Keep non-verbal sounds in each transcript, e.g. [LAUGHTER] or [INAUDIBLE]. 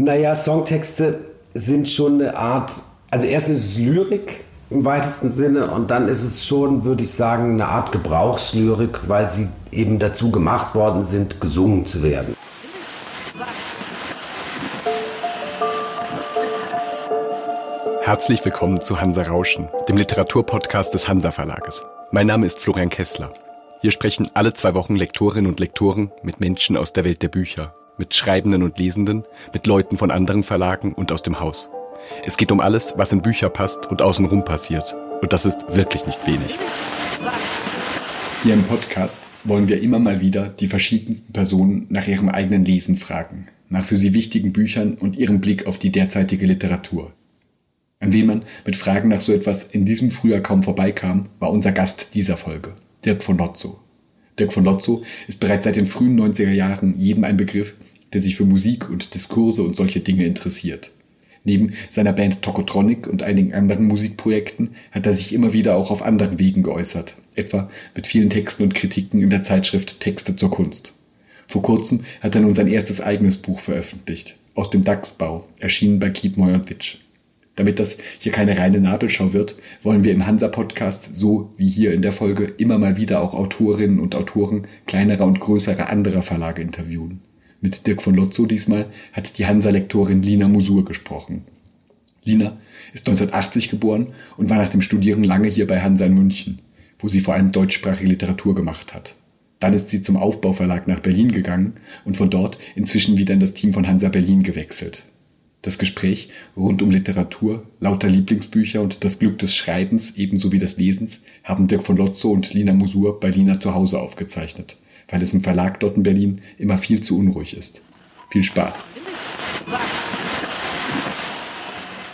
Naja, Songtexte sind schon eine Art, also erstens ist es Lyrik im weitesten Sinne und dann ist es schon, würde ich sagen, eine Art Gebrauchslyrik, weil sie eben dazu gemacht worden sind, gesungen zu werden. Herzlich willkommen zu Hansa Rauschen, dem Literaturpodcast des Hansa Verlages. Mein Name ist Florian Kessler. Hier sprechen alle zwei Wochen Lektorinnen und Lektoren mit Menschen aus der Welt der Bücher mit Schreibenden und Lesenden, mit Leuten von anderen Verlagen und aus dem Haus. Es geht um alles, was in Bücher passt und außenrum passiert. Und das ist wirklich nicht wenig. Hier im Podcast wollen wir immer mal wieder die verschiedensten Personen nach ihrem eigenen Lesen fragen, nach für sie wichtigen Büchern und ihrem Blick auf die derzeitige Literatur. An wen man mit Fragen nach so etwas in diesem Frühjahr kaum vorbeikam, war unser Gast dieser Folge, Dirk von Lotzo. Dirk von Lotzo ist bereits seit den frühen 90er Jahren jedem ein Begriff, der sich für Musik und Diskurse und solche Dinge interessiert. Neben seiner Band Tokotronic und einigen anderen Musikprojekten hat er sich immer wieder auch auf anderen Wegen geäußert, etwa mit vielen Texten und Kritiken in der Zeitschrift Texte zur Kunst. Vor kurzem hat er nun sein erstes eigenes Buch veröffentlicht, aus dem DAX-Bau, erschienen bei Kiepenheuer und Witsch. Damit das hier keine reine Nabelschau wird, wollen wir im Hansa-Podcast so wie hier in der Folge immer mal wieder auch Autorinnen und Autoren kleinerer und größerer anderer Verlage interviewen. Mit Dirk von Lotzo diesmal hat die Hansa-Lektorin Lina Musur gesprochen. Lina ist 1980 geboren und war nach dem Studieren lange hier bei Hansa in München, wo sie vor allem deutschsprachige Literatur gemacht hat. Dann ist sie zum Aufbauverlag nach Berlin gegangen und von dort inzwischen wieder in das Team von Hansa Berlin gewechselt. Das Gespräch rund um Literatur, lauter Lieblingsbücher und das Glück des Schreibens ebenso wie des Lesens haben Dirk von Lotzo und Lina Musur bei Lina zu Hause aufgezeichnet weil es im Verlag dort in Berlin immer viel zu unruhig ist. Viel Spaß!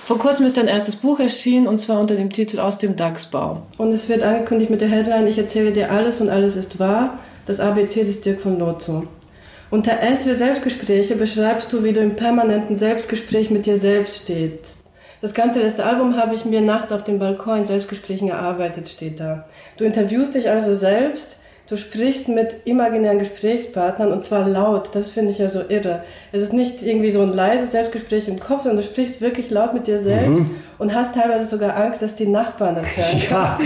Vor kurzem ist dein erstes Buch erschienen und zwar unter dem Titel Aus dem DAX-Bau. Und es wird angekündigt mit der Headline Ich erzähle dir alles und alles ist wahr. Das ABC des Dirk von Lotzo. Unter S wie Selbstgespräche beschreibst du, wie du im permanenten Selbstgespräch mit dir selbst stehst. Das ganze letzte Album habe ich mir nachts auf dem Balkon in Selbstgesprächen erarbeitet, steht da. Du interviewst dich also selbst, Du sprichst mit imaginären Gesprächspartnern und zwar laut. Das finde ich ja so irre. Es ist nicht irgendwie so ein leises Selbstgespräch im Kopf, sondern du sprichst wirklich laut mit dir selbst mhm. und hast teilweise sogar Angst, dass die Nachbarn das hören. [LAUGHS] Ja,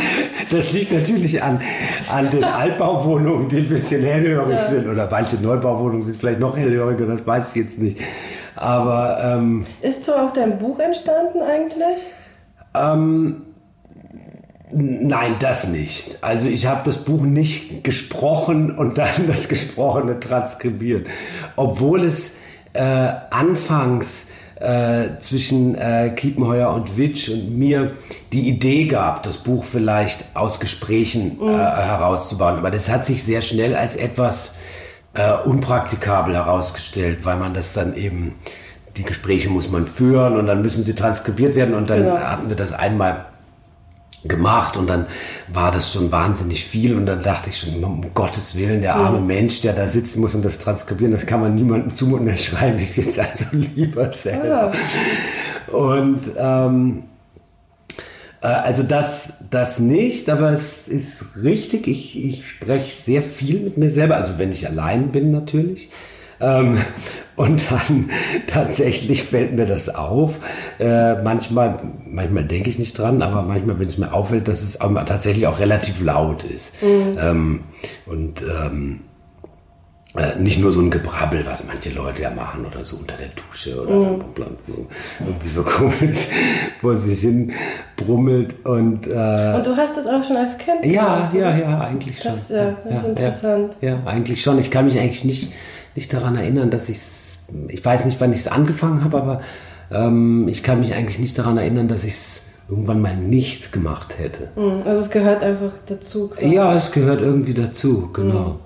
das liegt natürlich an, an den [LAUGHS] Altbauwohnungen, die ein bisschen hellhörig ja. sind. Oder manche Neubauwohnungen sind vielleicht noch hellhöriger, das weiß ich jetzt nicht. Aber. Ähm, ist so auch dein Buch entstanden eigentlich? Ähm, Nein, das nicht. Also ich habe das Buch nicht gesprochen und dann das Gesprochene transkribiert. Obwohl es äh, anfangs äh, zwischen äh, Kiepenheuer und Witsch und mir die Idee gab, das Buch vielleicht aus Gesprächen äh, mhm. herauszubauen. Aber das hat sich sehr schnell als etwas äh, unpraktikabel herausgestellt, weil man das dann eben, die Gespräche muss man führen und dann müssen sie transkribiert werden und dann genau. hatten wir das einmal gemacht und dann war das schon wahnsinnig viel und dann dachte ich schon, um Gottes Willen, der arme Mensch, der da sitzen muss und das transkribieren, das kann man niemandem zumuten, dann schreibe ich es jetzt also [LAUGHS] lieber selber. Ja. Und ähm, äh, also das, das nicht, aber es ist richtig, ich, ich spreche sehr viel mit mir selber, also wenn ich allein bin natürlich. Ähm, und dann [LAUGHS] tatsächlich fällt mir das auf. Äh, manchmal, manchmal denke ich nicht dran, aber manchmal, wenn es mir auffällt, dass es auch, tatsächlich auch relativ laut ist. Mhm. Ähm, und ähm, äh, nicht nur so ein Gebrabbel, was manche Leute ja machen oder so unter der Dusche oder mhm. irgendwie so [LAUGHS] komisch vor sich hin brummelt. Und, äh, und du hast das auch schon als Kind Ja, ja, ja, eigentlich schon. Das, ja, das ja, ist interessant. Ja, ja, eigentlich schon. Ich kann mich eigentlich nicht nicht daran erinnern, dass ich es, ich weiß nicht, wann ich es angefangen habe, aber ähm, ich kann mich eigentlich nicht daran erinnern, dass ich es irgendwann mal nicht gemacht hätte. Hm, also es gehört einfach dazu. Quasi. Ja, es gehört irgendwie dazu, genau.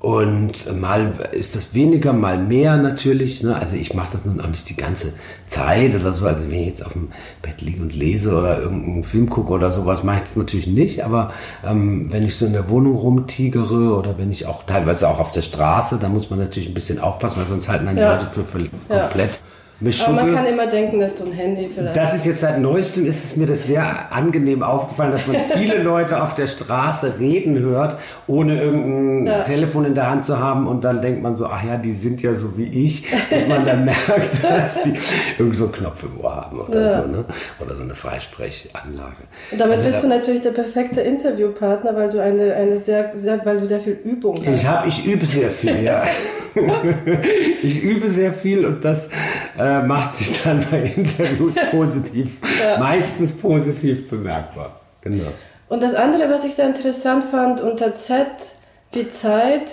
Und mal ist das weniger, mal mehr natürlich. Ne? Also ich mache das nun auch nicht die ganze Zeit oder so. Also wenn ich jetzt auf dem Bett liege und lese oder irgendeinen Film gucke oder sowas, mache ich es natürlich nicht. Aber ähm, wenn ich so in der Wohnung rumtigere oder wenn ich auch teilweise auch auf der Straße, da muss man natürlich ein bisschen aufpassen, weil sonst halten dann die ja. Leute für, für komplett. Ja Aber man kann immer denken, dass du ein Handy vielleicht. Das ist jetzt seit neuestem ist es mir das sehr angenehm aufgefallen, dass man [LAUGHS] viele Leute auf der Straße reden hört, ohne irgendein ja. Telefon in der Hand zu haben und dann denkt man so, ach ja, die sind ja so wie ich, dass man dann [LAUGHS] merkt, dass die irgend so einen Knopf im Ohr haben oder ja. so, ne? Oder so eine Freisprechanlage. Und damit also, bist du natürlich der perfekte Interviewpartner, weil du eine, eine sehr, sehr, weil du sehr viel Übung hast. Ich habe, ich übe sehr viel, ja. [LAUGHS] ich übe sehr viel und das äh, macht sich dann bei Interviews [LAUGHS] positiv, ja. meistens positiv bemerkbar. Genau. Und das andere, was ich sehr interessant fand, unter Z wie Zeit,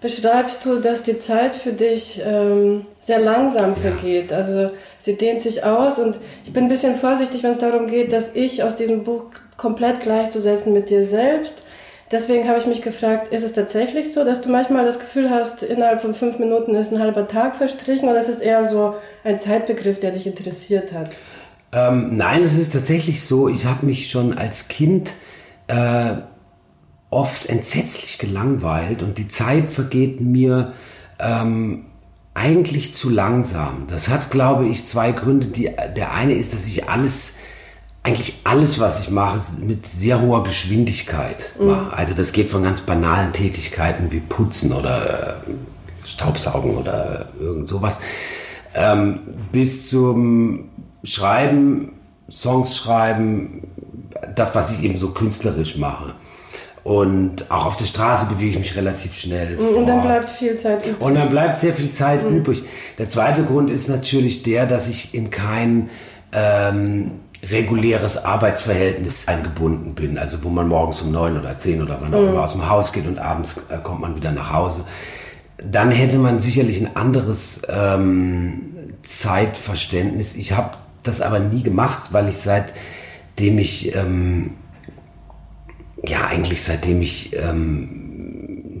beschreibst du, dass die Zeit für dich ähm, sehr langsam vergeht. Ja. Also sie dehnt sich aus und ich bin ein bisschen vorsichtig, wenn es darum geht, dass ich aus diesem Buch komplett gleichzusetzen mit dir selbst Deswegen habe ich mich gefragt, ist es tatsächlich so, dass du manchmal das Gefühl hast, innerhalb von fünf Minuten ist ein halber Tag verstrichen oder ist es eher so ein Zeitbegriff, der dich interessiert hat? Ähm, nein, es ist tatsächlich so, ich habe mich schon als Kind äh, oft entsetzlich gelangweilt und die Zeit vergeht mir ähm, eigentlich zu langsam. Das hat, glaube ich, zwei Gründe. Die, der eine ist, dass ich alles eigentlich alles, was ich mache, mit sehr hoher Geschwindigkeit mhm. Also das geht von ganz banalen Tätigkeiten wie Putzen oder äh, Staubsaugen oder irgend sowas ähm, bis zum Schreiben, Songs schreiben, das, was ich eben so künstlerisch mache. Und auch auf der Straße bewege ich mich relativ schnell. Vor. Und dann bleibt viel Zeit übrig. Und dann bleibt sehr viel Zeit mhm. übrig. Der zweite Grund ist natürlich der, dass ich in kein ähm, reguläres Arbeitsverhältnis eingebunden bin, also wo man morgens um neun oder zehn oder wann auch immer mhm. aus dem Haus geht und abends äh, kommt man wieder nach Hause, dann hätte man sicherlich ein anderes ähm, Zeitverständnis. Ich habe das aber nie gemacht, weil ich seitdem ich ähm, ja eigentlich seitdem ich ähm,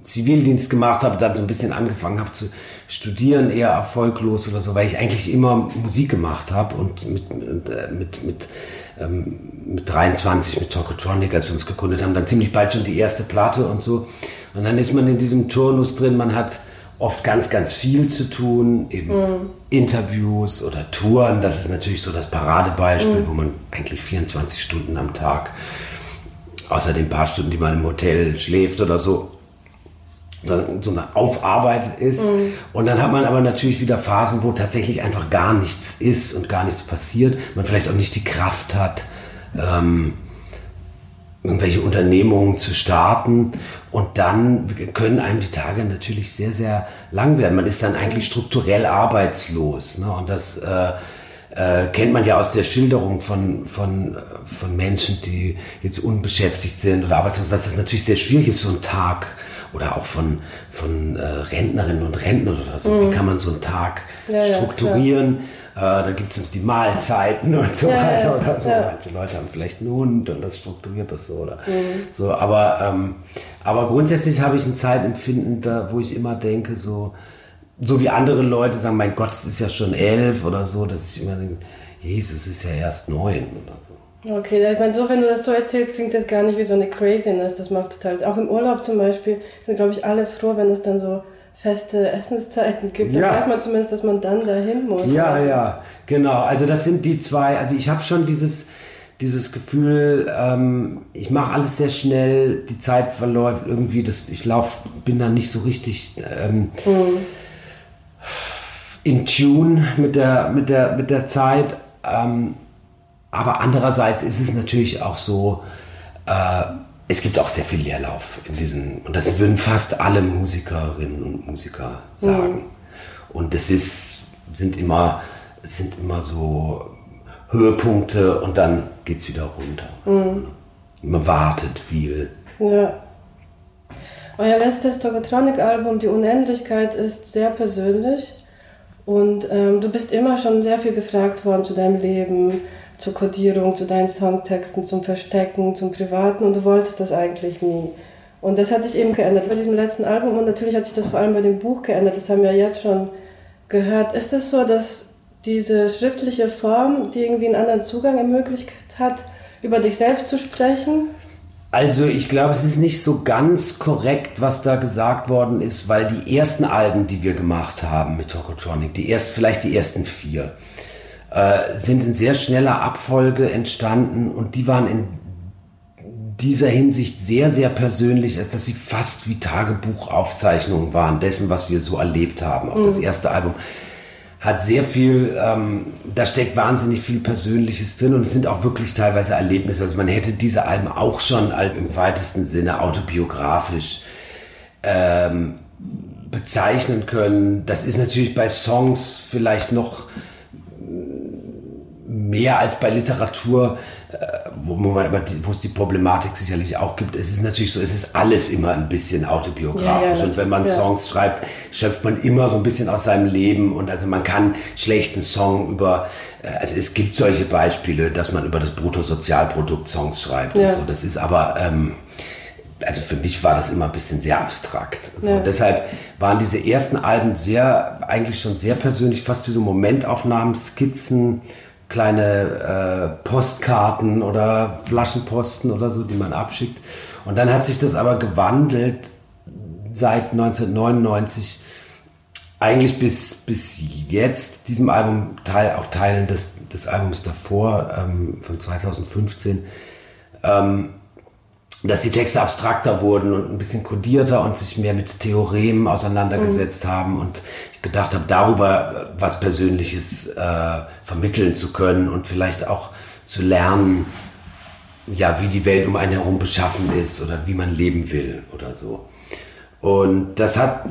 Zivildienst gemacht habe, dann so ein bisschen angefangen habe zu Studieren eher erfolglos oder so, weil ich eigentlich immer Musik gemacht habe und mit, mit, äh, mit, mit, ähm, mit 23 mit Tokotronic, als wir uns gegründet haben, dann ziemlich bald schon die erste Platte und so. Und dann ist man in diesem Turnus drin, man hat oft ganz, ganz viel zu tun, eben mhm. Interviews oder Touren, das ist natürlich so das Paradebeispiel, mhm. wo man eigentlich 24 Stunden am Tag, außer den paar Stunden, die man im Hotel schläft oder so, so, so eine aufarbeitet ist. Mhm. Und dann hat man aber natürlich wieder Phasen, wo tatsächlich einfach gar nichts ist und gar nichts passiert. Man vielleicht auch nicht die Kraft hat, ähm, irgendwelche Unternehmungen zu starten. Und dann können einem die Tage natürlich sehr, sehr lang werden. Man ist dann eigentlich strukturell arbeitslos. Ne? Und das äh, äh, kennt man ja aus der Schilderung von, von, von Menschen, die jetzt unbeschäftigt sind oder arbeitslos, dass das natürlich sehr schwierig ist, so einen Tag oder auch von, von äh, Rentnerinnen und Rentnern oder so. Mhm. Wie kann man so einen Tag ja, strukturieren? Ja, äh, da gibt es uns die Mahlzeiten [LAUGHS] und so weiter oder so. Manche Leute haben vielleicht einen Hund und das strukturiert das so oder mhm. so. Aber, ähm, aber grundsätzlich habe ich ein Zeitempfinden, da, wo ich immer denke, so, so wie andere Leute sagen, mein Gott, es ist ja schon elf oder so, dass ich immer denke, Jesus, es ist ja erst neun oder so. Okay, ich meine, so, wenn du das so erzählst, klingt das gar nicht wie so eine Craziness. Das macht total. Auch im Urlaub zum Beispiel sind, glaube ich, alle froh, wenn es dann so feste Essenszeiten gibt. Dann weiß man zumindest, dass man dann dahin muss. Ja, also. ja, genau. Also, das sind die zwei. Also, ich habe schon dieses, dieses Gefühl, ähm, ich mache alles sehr schnell, die Zeit verläuft irgendwie, das, ich lauf, bin da nicht so richtig. Ähm, mhm. In Tune mit der, mit der, mit der Zeit. Ähm, aber andererseits ist es natürlich auch so, äh, es gibt auch sehr viel Leerlauf in diesen, und das würden fast alle Musikerinnen und Musiker sagen. Mhm. Und es ist, sind immer, es sind immer so Höhepunkte und dann geht es wieder runter. Also, mhm. man wartet viel. Ja. Euer letztes Tokotronic-Album, Die Unendlichkeit, ist sehr persönlich. Und ähm, du bist immer schon sehr viel gefragt worden zu deinem Leben, zur Codierung, zu deinen Songtexten, zum Verstecken, zum Privaten und du wolltest das eigentlich nie. Und das hat sich eben geändert bei diesem letzten Album und natürlich hat sich das vor allem bei dem Buch geändert, das haben wir jetzt schon gehört. Ist es so, dass diese schriftliche Form, die irgendwie einen anderen Zugang ermöglicht hat, über dich selbst zu sprechen? Also ich glaube, es ist nicht so ganz korrekt, was da gesagt worden ist, weil die ersten Alben, die wir gemacht haben mit Tokotronic, die erst, vielleicht die ersten vier, äh, sind in sehr schneller Abfolge entstanden und die waren in dieser Hinsicht sehr, sehr persönlich, als dass sie fast wie Tagebuchaufzeichnungen waren dessen, was wir so erlebt haben. Auch mhm. das erste Album hat sehr viel, ähm, da steckt wahnsinnig viel Persönliches drin und es sind auch wirklich teilweise Erlebnisse. Also man hätte diese Alben auch schon als im weitesten Sinne autobiografisch ähm, bezeichnen können. Das ist natürlich bei Songs vielleicht noch mehr als bei Literatur, äh, wo, man, wo es die Problematik sicherlich auch gibt. Es ist natürlich so, es ist alles immer ein bisschen autobiografisch. Ja, ja, und wenn man ja. Songs schreibt, schöpft man immer so ein bisschen aus seinem Leben. Und also man kann schlechten Song über, äh, also es gibt solche Beispiele, dass man über das Bruttosozialprodukt Songs schreibt und so. Das ist aber, ähm, also für mich war das immer ein bisschen sehr abstrakt. Also ja. Deshalb waren diese ersten Alben sehr, eigentlich schon sehr persönlich, fast wie so Momentaufnahmen, Skizzen kleine äh, Postkarten oder Flaschenposten oder so, die man abschickt. Und dann hat sich das aber gewandelt seit 1999 eigentlich bis, bis jetzt, diesem Album, Teil, auch Teilen des, des Albums davor, ähm, von 2015, ähm, dass die Texte abstrakter wurden und ein bisschen kodierter und sich mehr mit Theoremen auseinandergesetzt mhm. haben und ich gedacht habe, darüber was Persönliches äh, vermitteln zu können und vielleicht auch zu lernen, ja, wie die Welt um einen herum beschaffen ist oder wie man leben will oder so. Und das hat,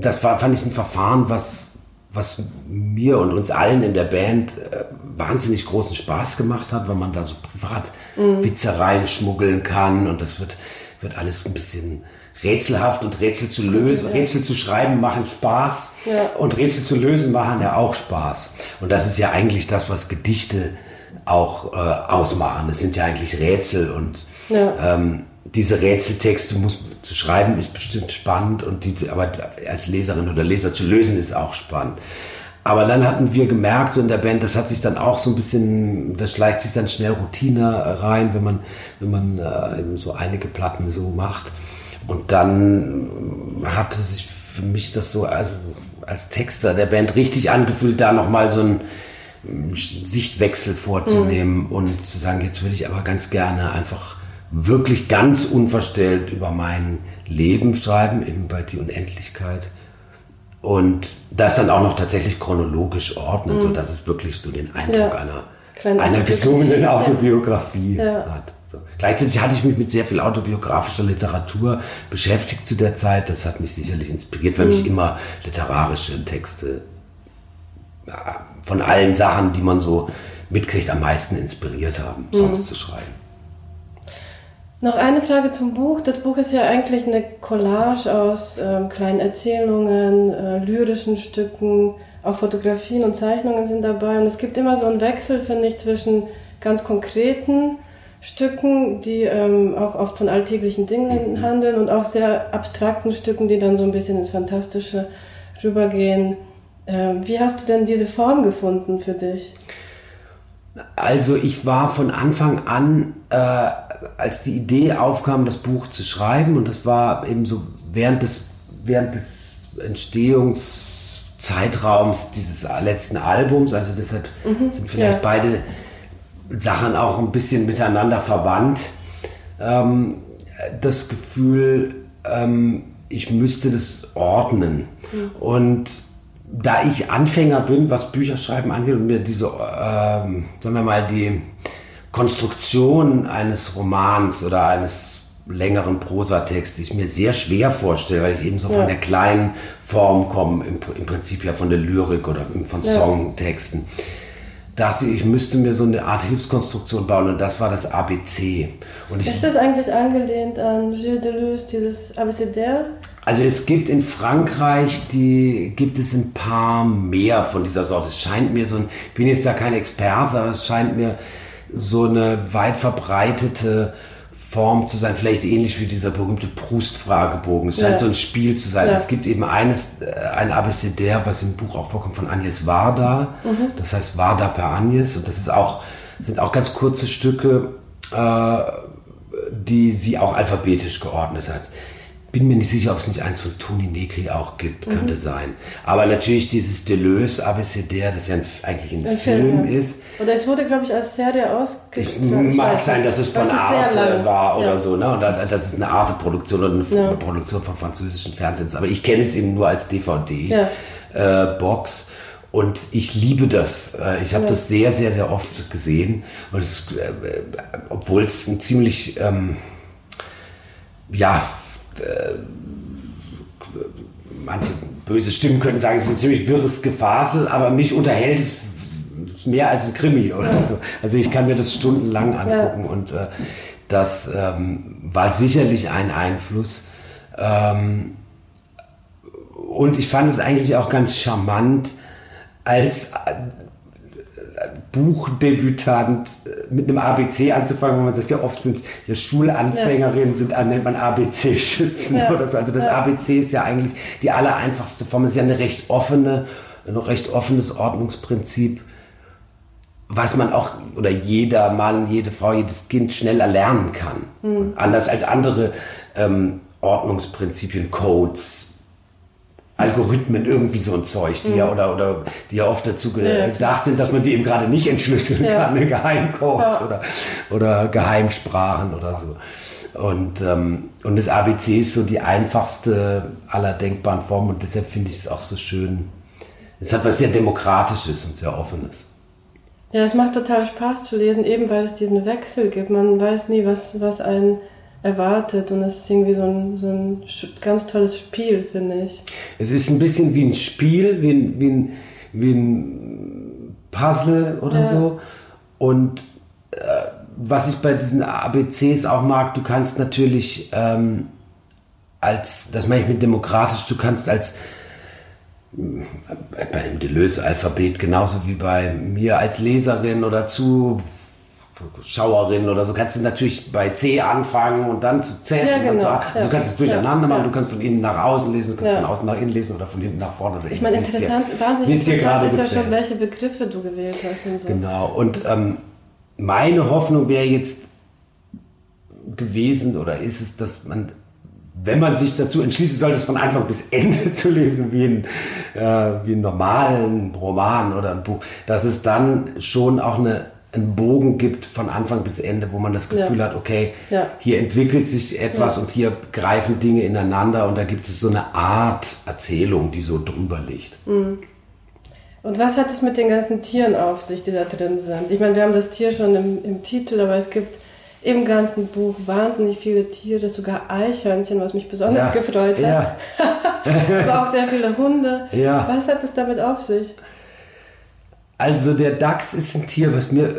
das war, fand ich ein Verfahren, was, was mir und uns allen in der Band äh, wahnsinnig großen Spaß gemacht hat, weil man da so privat mhm. Witze reinschmuggeln kann und das wird, wird alles ein bisschen rätselhaft und Rätsel zu lösen, ja. Rätsel zu schreiben machen Spaß ja. und Rätsel zu lösen machen ja auch Spaß. Und das ist ja eigentlich das, was Gedichte auch äh, ausmachen. Das sind ja eigentlich Rätsel und ja. ähm, diese Rätseltexte muss zu schreiben ist bestimmt spannend und die aber als Leserin oder Leser zu lösen ist auch spannend. Aber dann hatten wir gemerkt, so in der Band, das hat sich dann auch so ein bisschen, das schleicht sich dann schnell Routine rein, wenn man, wenn man äh, eben so einige Platten so macht. Und dann hatte sich für mich das so also als Texter der Band richtig angefühlt, da nochmal so einen Sichtwechsel vorzunehmen mhm. und zu sagen, jetzt würde ich aber ganz gerne einfach wirklich ganz unverstellt über mein Leben schreiben, eben bei die Unendlichkeit und das dann auch noch tatsächlich chronologisch ordnen, mhm. sodass es wirklich so den Eindruck ja. einer, einer gesungenen Autobiografie ja. hat. So. Gleichzeitig hatte ich mich mit sehr viel autobiografischer Literatur beschäftigt zu der Zeit. Das hat mich sicherlich inspiriert, weil mhm. mich immer literarische Texte ja, von allen Sachen, die man so mitkriegt, am meisten inspiriert haben, Songs mhm. zu schreiben. Noch eine Frage zum Buch. Das Buch ist ja eigentlich eine Collage aus ähm, kleinen Erzählungen, äh, lyrischen Stücken, auch Fotografien und Zeichnungen sind dabei. Und es gibt immer so einen Wechsel, finde ich, zwischen ganz konkreten Stücken, die ähm, auch oft von alltäglichen Dingen mhm. handeln und auch sehr abstrakten Stücken, die dann so ein bisschen ins Fantastische rübergehen. Ähm, wie hast du denn diese Form gefunden für dich? Also ich war von Anfang an, äh, als die Idee aufkam, das Buch zu schreiben, und das war eben so während des, während des Entstehungszeitraums dieses letzten Albums, also deshalb mhm, sind vielleicht ja. beide Sachen auch ein bisschen miteinander verwandt, ähm, das Gefühl, ähm, ich müsste das ordnen. Mhm. Und da ich Anfänger bin, was Bücherschreiben angeht und mir diese, ähm, sagen wir mal, die Konstruktion eines Romans oder eines längeren Prosatexts, ich mir sehr schwer vorstelle, weil ich eben so ja. von der kleinen Form komme, im, im, Prinzip ja von der Lyrik oder von ja. Songtexten, dachte ich, ich müsste mir so eine Art Hilfskonstruktion bauen und das war das ABC. Und Ist das eigentlich angelehnt an Gilles Deleuze, dieses Abecédaire? Also es gibt in Frankreich, die gibt es ein paar mehr von dieser Sorte. Es scheint mir so ein, ich bin jetzt da kein Experte, aber es scheint mir so eine weit verbreitete Form zu sein, vielleicht ähnlich wie dieser berühmte Proust-Fragebogen. Es scheint ja. so ein Spiel zu sein. Ja. Es gibt eben eines, äh, ein Abecedär, was im Buch auch vorkommt, von Agnes Varda. Mhm. Das heißt Varda per Agnes. Und das ist auch, sind auch ganz kurze Stücke, äh, die sie auch alphabetisch geordnet hat. Bin mir nicht sicher, ob es nicht eins von Toni Negri auch gibt, mhm. könnte sein. Aber natürlich dieses Deleuze Abecedär, das ja ein, eigentlich ein, ein Film, Film, ist. Oder es wurde, glaube ich, als Serie ausgestrahlt. Mag sein, dass es von das Arte war oder ja. so. Ne? Und das ist eine Arte-Produktion oder eine ja. Produktion vom französischen Fernsehen. Aber ich kenne es eben nur als DVD-Box. Ja. Äh, und ich liebe das. Äh, ich habe das sehr, sehr, sehr oft gesehen. Und es, äh, obwohl es ein ziemlich, ähm, ja, äh, manche böse Stimmen können sagen, es ist ein ziemlich wirres Gefasel, aber mich unterhält es mehr als ein Krimi oder so. Also ich kann mir das stundenlang angucken ja. und äh, das ähm, war sicherlich ein Einfluss. Ähm, und ich fand es eigentlich auch ganz charmant, als äh, Buchdebütant äh, mit einem ABC anzufangen, wo man sagt, ja oft sind ja Schulanfängerinnen, ja. sind nennt man ABC-Schützen ja. oder so. Also das ja. ABC ist ja eigentlich die allereinfachste Form. Es ist ja eine recht offene, ein recht offenes Ordnungsprinzip, was man auch oder jeder Mann, jede Frau, jedes Kind schnell erlernen kann. Mhm. Anders als andere ähm, Ordnungsprinzipien, Codes, Algorithmen, irgendwie so ein Zeug, die mhm. ja oder, oder die ja oft dazu gedacht ja, sind, dass man sie eben gerade nicht entschlüsseln ja. kann, ne? Geheimcodes ja. oder, oder Geheimsprachen oder so. Und, ähm, und das ABC ist so die einfachste aller denkbaren Formen und deshalb finde ich es auch so schön. Es hat was sehr Demokratisches und sehr Offenes. Ja, es macht total Spaß zu lesen, eben weil es diesen Wechsel gibt. Man weiß nie, was, was einen erwartet und es ist irgendwie so ein, so ein ganz tolles Spiel, finde ich. Es ist ein bisschen wie ein Spiel, wie ein, wie ein, wie ein Puzzle oder ja. so. Und äh, was ich bei diesen ABCs auch mag, du kannst natürlich ähm, als, das meine ich mit demokratisch, du kannst als äh, bei dem Deleuze-Alphabet genauso wie bei mir als Leserin oder zu Schauerin oder so, kannst du natürlich bei C anfangen und dann zu Z ja, und dann genau. zu A. Also du kannst es durcheinander machen, du kannst von innen nach außen lesen, du kannst von außen nach innen lesen oder von hinten nach vorne. Oder ich meine, interessant, dir, wahnsinnig interessant ist ja schon, welche Begriffe du gewählt hast und so. Genau, und ähm, meine Hoffnung wäre jetzt gewesen oder ist es, dass man wenn man sich dazu entschließen sollte, es von Anfang bis Ende [LAUGHS] zu lesen, wie, ein, äh, wie einen normalen Roman oder ein Buch, dass es dann schon auch eine einen Bogen gibt von Anfang bis Ende, wo man das Gefühl ja. hat, okay, ja. hier entwickelt sich etwas ja. und hier greifen Dinge ineinander und da gibt es so eine Art Erzählung, die so drüber liegt. Mhm. Und was hat es mit den ganzen Tieren auf sich, die da drin sind? Ich meine, wir haben das Tier schon im, im Titel, aber es gibt im ganzen Buch wahnsinnig viele Tiere, sogar Eichhörnchen, was mich besonders gefreut hat. [LAUGHS] aber auch sehr viele Hunde. Was hat es damit auf sich? Also der Dachs ist ein Tier, was mir,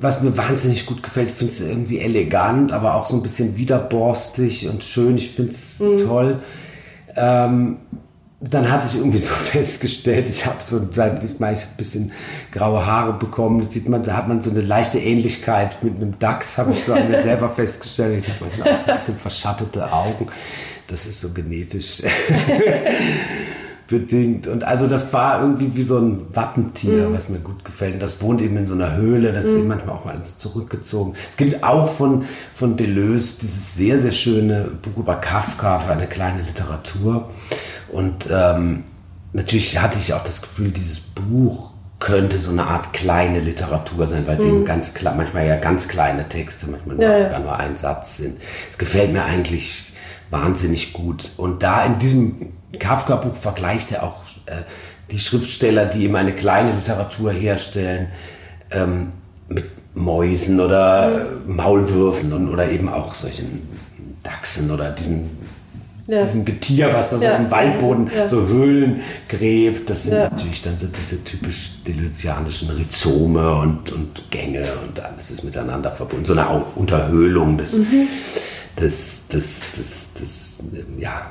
was mir wahnsinnig gut gefällt. Ich finde es irgendwie elegant, aber auch so ein bisschen widerborstig und schön. Ich finde es mhm. toll. Ähm, dann hatte ich irgendwie [LAUGHS] so festgestellt, ich habe so seit ich meine, ich ein bisschen graue Haare bekommen. Das sieht man, da hat man so eine leichte Ähnlichkeit mit einem Dachs, habe ich so an mir [LAUGHS] selber festgestellt. Ich habe manchmal auch so ein bisschen verschattete Augen. Das ist so genetisch. [LAUGHS] bedingt. Und also das war irgendwie wie so ein Wappentier, mhm. was mir gut gefällt. Und das wohnt eben in so einer Höhle, das mhm. ist manchmal auch mal zurückgezogen. Es gibt auch von, von Deleuze dieses sehr, sehr schöne Buch über Kafka für eine kleine Literatur. Und ähm, natürlich hatte ich auch das Gefühl, dieses Buch könnte so eine Art kleine Literatur sein, weil sie mhm. ganz klar, manchmal ja ganz kleine Texte, manchmal ja, sogar nur ein Satz sind. Es gefällt mir eigentlich wahnsinnig gut. Und da in diesem Kafka-Buch vergleicht er auch äh, die Schriftsteller, die ihm eine kleine Literatur herstellen, ähm, mit Mäusen oder. Maulwürfen und, oder eben auch solchen Dachsen oder diesen, ja. diesem Getier, was da so ja. im Waldboden ja. so Höhlen gräbt. Das sind natürlich dann so diese typisch deleuzianischen Rhizome und, und Gänge und alles ist miteinander verbunden. So eine Unterhöhlung des, mhm. des, des, des, des, ja,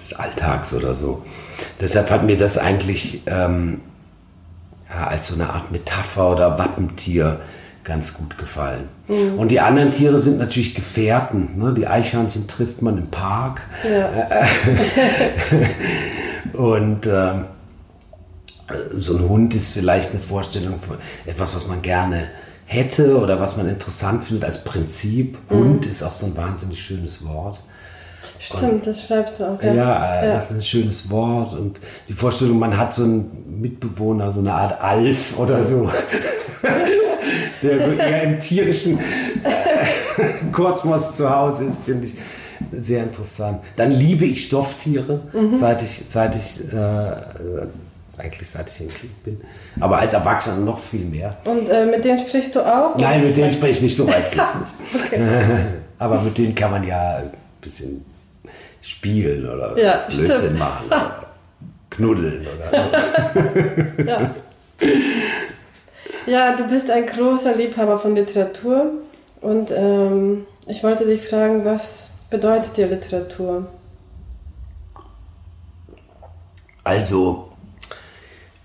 des Alltags oder so. Deshalb hat mir das eigentlich ähm, ja, als so eine Art Metapher oder Wappentier ganz gut gefallen. Mhm. Und die anderen Tiere sind natürlich Gefährten. Ne? Die Eichhörnchen trifft man im Park. Ja. [LAUGHS] Und äh, so ein Hund ist vielleicht eine Vorstellung von etwas, was man gerne hätte oder was man interessant findet als Prinzip. Mhm. Hund ist auch so ein wahnsinnig schönes Wort. Stimmt, und, das schreibst du auch. Ja. Ja, ja, das ist ein schönes Wort. Und die Vorstellung, man hat so einen Mitbewohner, so eine Art Alf oder so, [LAUGHS] der so eher im tierischen äh, [LAUGHS] Kosmos zu Hause ist, finde ich sehr interessant. Dann liebe ich Stofftiere, mhm. seit ich, seit ich äh, eigentlich seit ich ein Kind bin. Aber als Erwachsener noch viel mehr. Und äh, mit denen sprichst du auch? Nein, mit denen spreche ich nicht, so weit geht's [LAUGHS] nicht. Aber mit denen kann man ja ein bisschen spielen oder ja, Blödsinn stimmt. machen oder [LAUGHS] knuddeln oder so. ja. ja, du bist ein großer Liebhaber von Literatur und ähm, ich wollte dich fragen, was bedeutet dir Literatur? Also,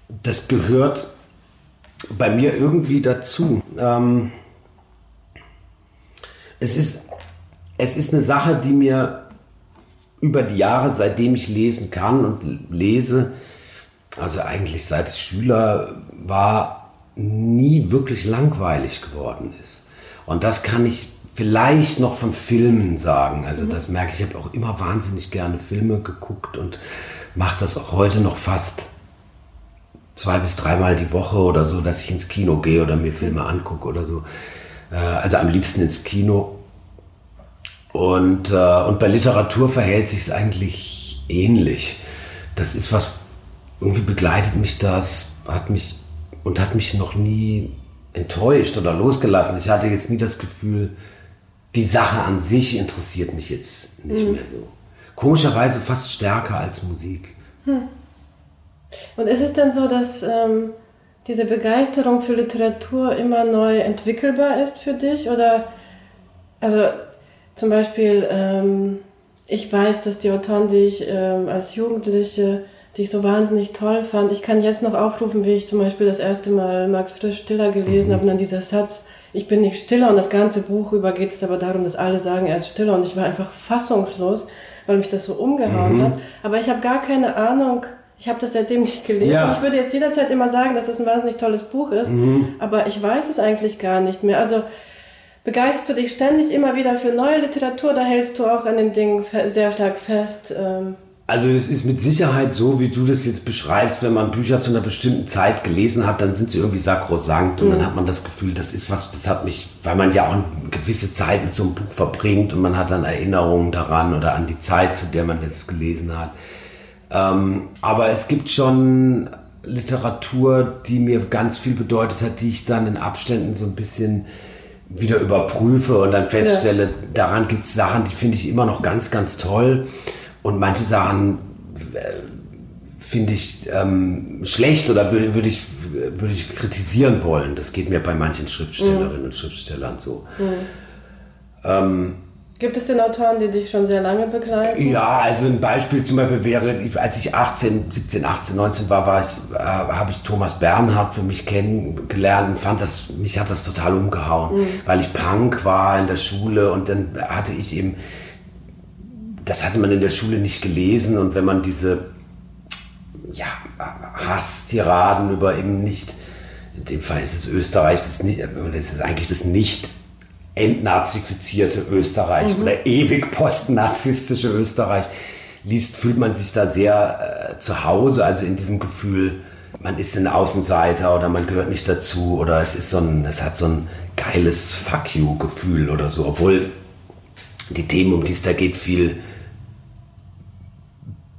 das gehört bei mir irgendwie dazu. Ähm, es, ist, es ist eine Sache, die mir über die Jahre, seitdem ich lesen kann und lese, also eigentlich seit ich Schüler war, nie wirklich langweilig geworden ist. Und das kann ich vielleicht noch von Filmen sagen. Also mhm. das merke ich, ich habe auch immer wahnsinnig gerne Filme geguckt und mache das auch heute noch fast zwei bis dreimal die Woche oder so, dass ich ins Kino gehe oder mir Filme angucke oder so. Äh, also am liebsten ins Kino. Und, äh, und bei Literatur verhält sich es eigentlich ähnlich. Das ist was, irgendwie begleitet mich das, hat mich und hat mich noch nie enttäuscht oder losgelassen. Ich hatte jetzt nie das Gefühl, die Sache an sich interessiert mich jetzt nicht mhm. mehr so. Komischerweise fast stärker als Musik. Hm. Und ist es denn so, dass ähm, diese Begeisterung für Literatur immer neu entwickelbar ist für dich? Oder, also zum Beispiel, ähm, ich weiß, dass die Autoren, die ich ähm, als Jugendliche, die ich so wahnsinnig toll fand, ich kann jetzt noch aufrufen, wie ich zum Beispiel das erste Mal Max Frisch Stiller gelesen mhm. habe und dann dieser Satz, ich bin nicht stiller und das ganze Buch über geht es aber darum, dass alle sagen, er ist stiller und ich war einfach fassungslos, weil mich das so umgehauen mhm. hat. Aber ich habe gar keine Ahnung, ich habe das seitdem nicht gelesen. Ja. Ich würde jetzt jederzeit immer sagen, dass es ein wahnsinnig tolles Buch ist, mhm. aber ich weiß es eigentlich gar nicht mehr. Also begeisterst du dich ständig immer wieder für neue Literatur, da hältst du auch an den Dingen sehr stark fest. Ähm. Also es ist mit Sicherheit so, wie du das jetzt beschreibst, wenn man Bücher zu einer bestimmten Zeit gelesen hat, dann sind sie irgendwie sakrosankt und mhm. dann hat man das Gefühl, das ist was, das hat mich, weil man ja auch eine gewisse Zeit mit so einem Buch verbringt und man hat dann Erinnerungen daran oder an die Zeit, zu der man das gelesen hat. Ähm, aber es gibt schon Literatur, die mir ganz viel bedeutet hat, die ich dann in Abständen so ein bisschen wieder überprüfe und dann feststelle, ja. daran gibt es Sachen, die finde ich immer noch ganz, ganz toll. Und manche Sachen äh, finde ich ähm, schlecht oder würde, würde, ich, würde ich kritisieren wollen. Das geht mir bei manchen Schriftstellerinnen mhm. und Schriftstellern so. Mhm. Ähm, Gibt es denn Autoren, die dich schon sehr lange begleiten? Ja, also ein Beispiel zum Beispiel wäre, als ich 18, 17, 18, 19 war, war ich, äh, habe ich Thomas Bernhard für mich kennengelernt und fand das, mich hat das total umgehauen, mhm. weil ich Punk war in der Schule und dann hatte ich eben, das hatte man in der Schule nicht gelesen und wenn man diese, ja, Hasstiraden über eben nicht, in dem Fall ist es Österreich, das ist, nicht, das ist eigentlich das nicht entnazifizierte Österreich mhm. oder ewig postnazistische Österreich liest, fühlt man sich da sehr äh, zu Hause, also in diesem Gefühl, man ist ein Außenseiter oder man gehört nicht dazu oder es ist so ein, es hat so ein geiles Fuck you Gefühl oder so, obwohl die Themen, um die es da geht, viel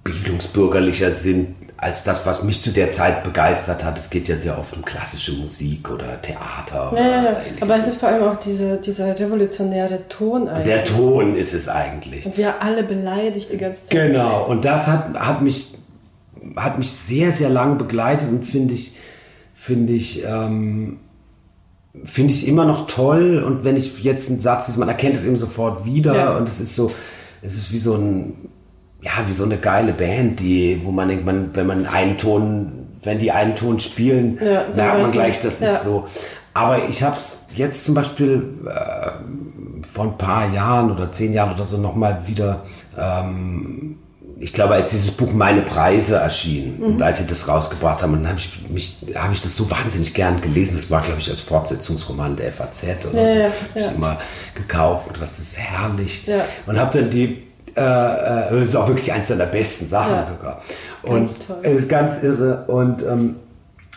bildungsbürgerlicher sind, als das, was mich zu der Zeit begeistert hat. Es geht ja sehr oft um klassische Musik oder Theater. Ja, ja, ja. aber es ist vor allem auch diese, dieser revolutionäre Ton eigentlich. Der Ton ist es eigentlich. Und wir alle beleidigt die ganze Zeit. Genau, und das hat, hat, mich, hat mich sehr, sehr lange begleitet und finde ich, finde ich, ähm, finde ich immer noch toll. Und wenn ich jetzt einen Satz ist, man erkennt es eben sofort wieder ja. und es ist so, es ist wie so ein ja, wie so eine geile Band, die, wo man denkt, man, wenn man einen Ton, wenn die einen Ton spielen, ja, merkt man gleich, das ja. ist so. Aber ich habe es jetzt zum Beispiel äh, vor ein paar Jahren oder zehn Jahren oder so nochmal wieder ähm, ich glaube, als dieses Buch Meine Preise erschien mhm. und als sie das rausgebracht haben, dann habe ich mich, habe ich das so wahnsinnig gern gelesen. Das war, glaube ich, als Fortsetzungsroman der FAZ oder ja, so. Ja, habe ich immer gekauft und das ist herrlich. Und habe dann die, äh, äh, das ist auch wirklich eins seiner besten Sachen Ja. sogar. Und es ist ganz irre und ähm,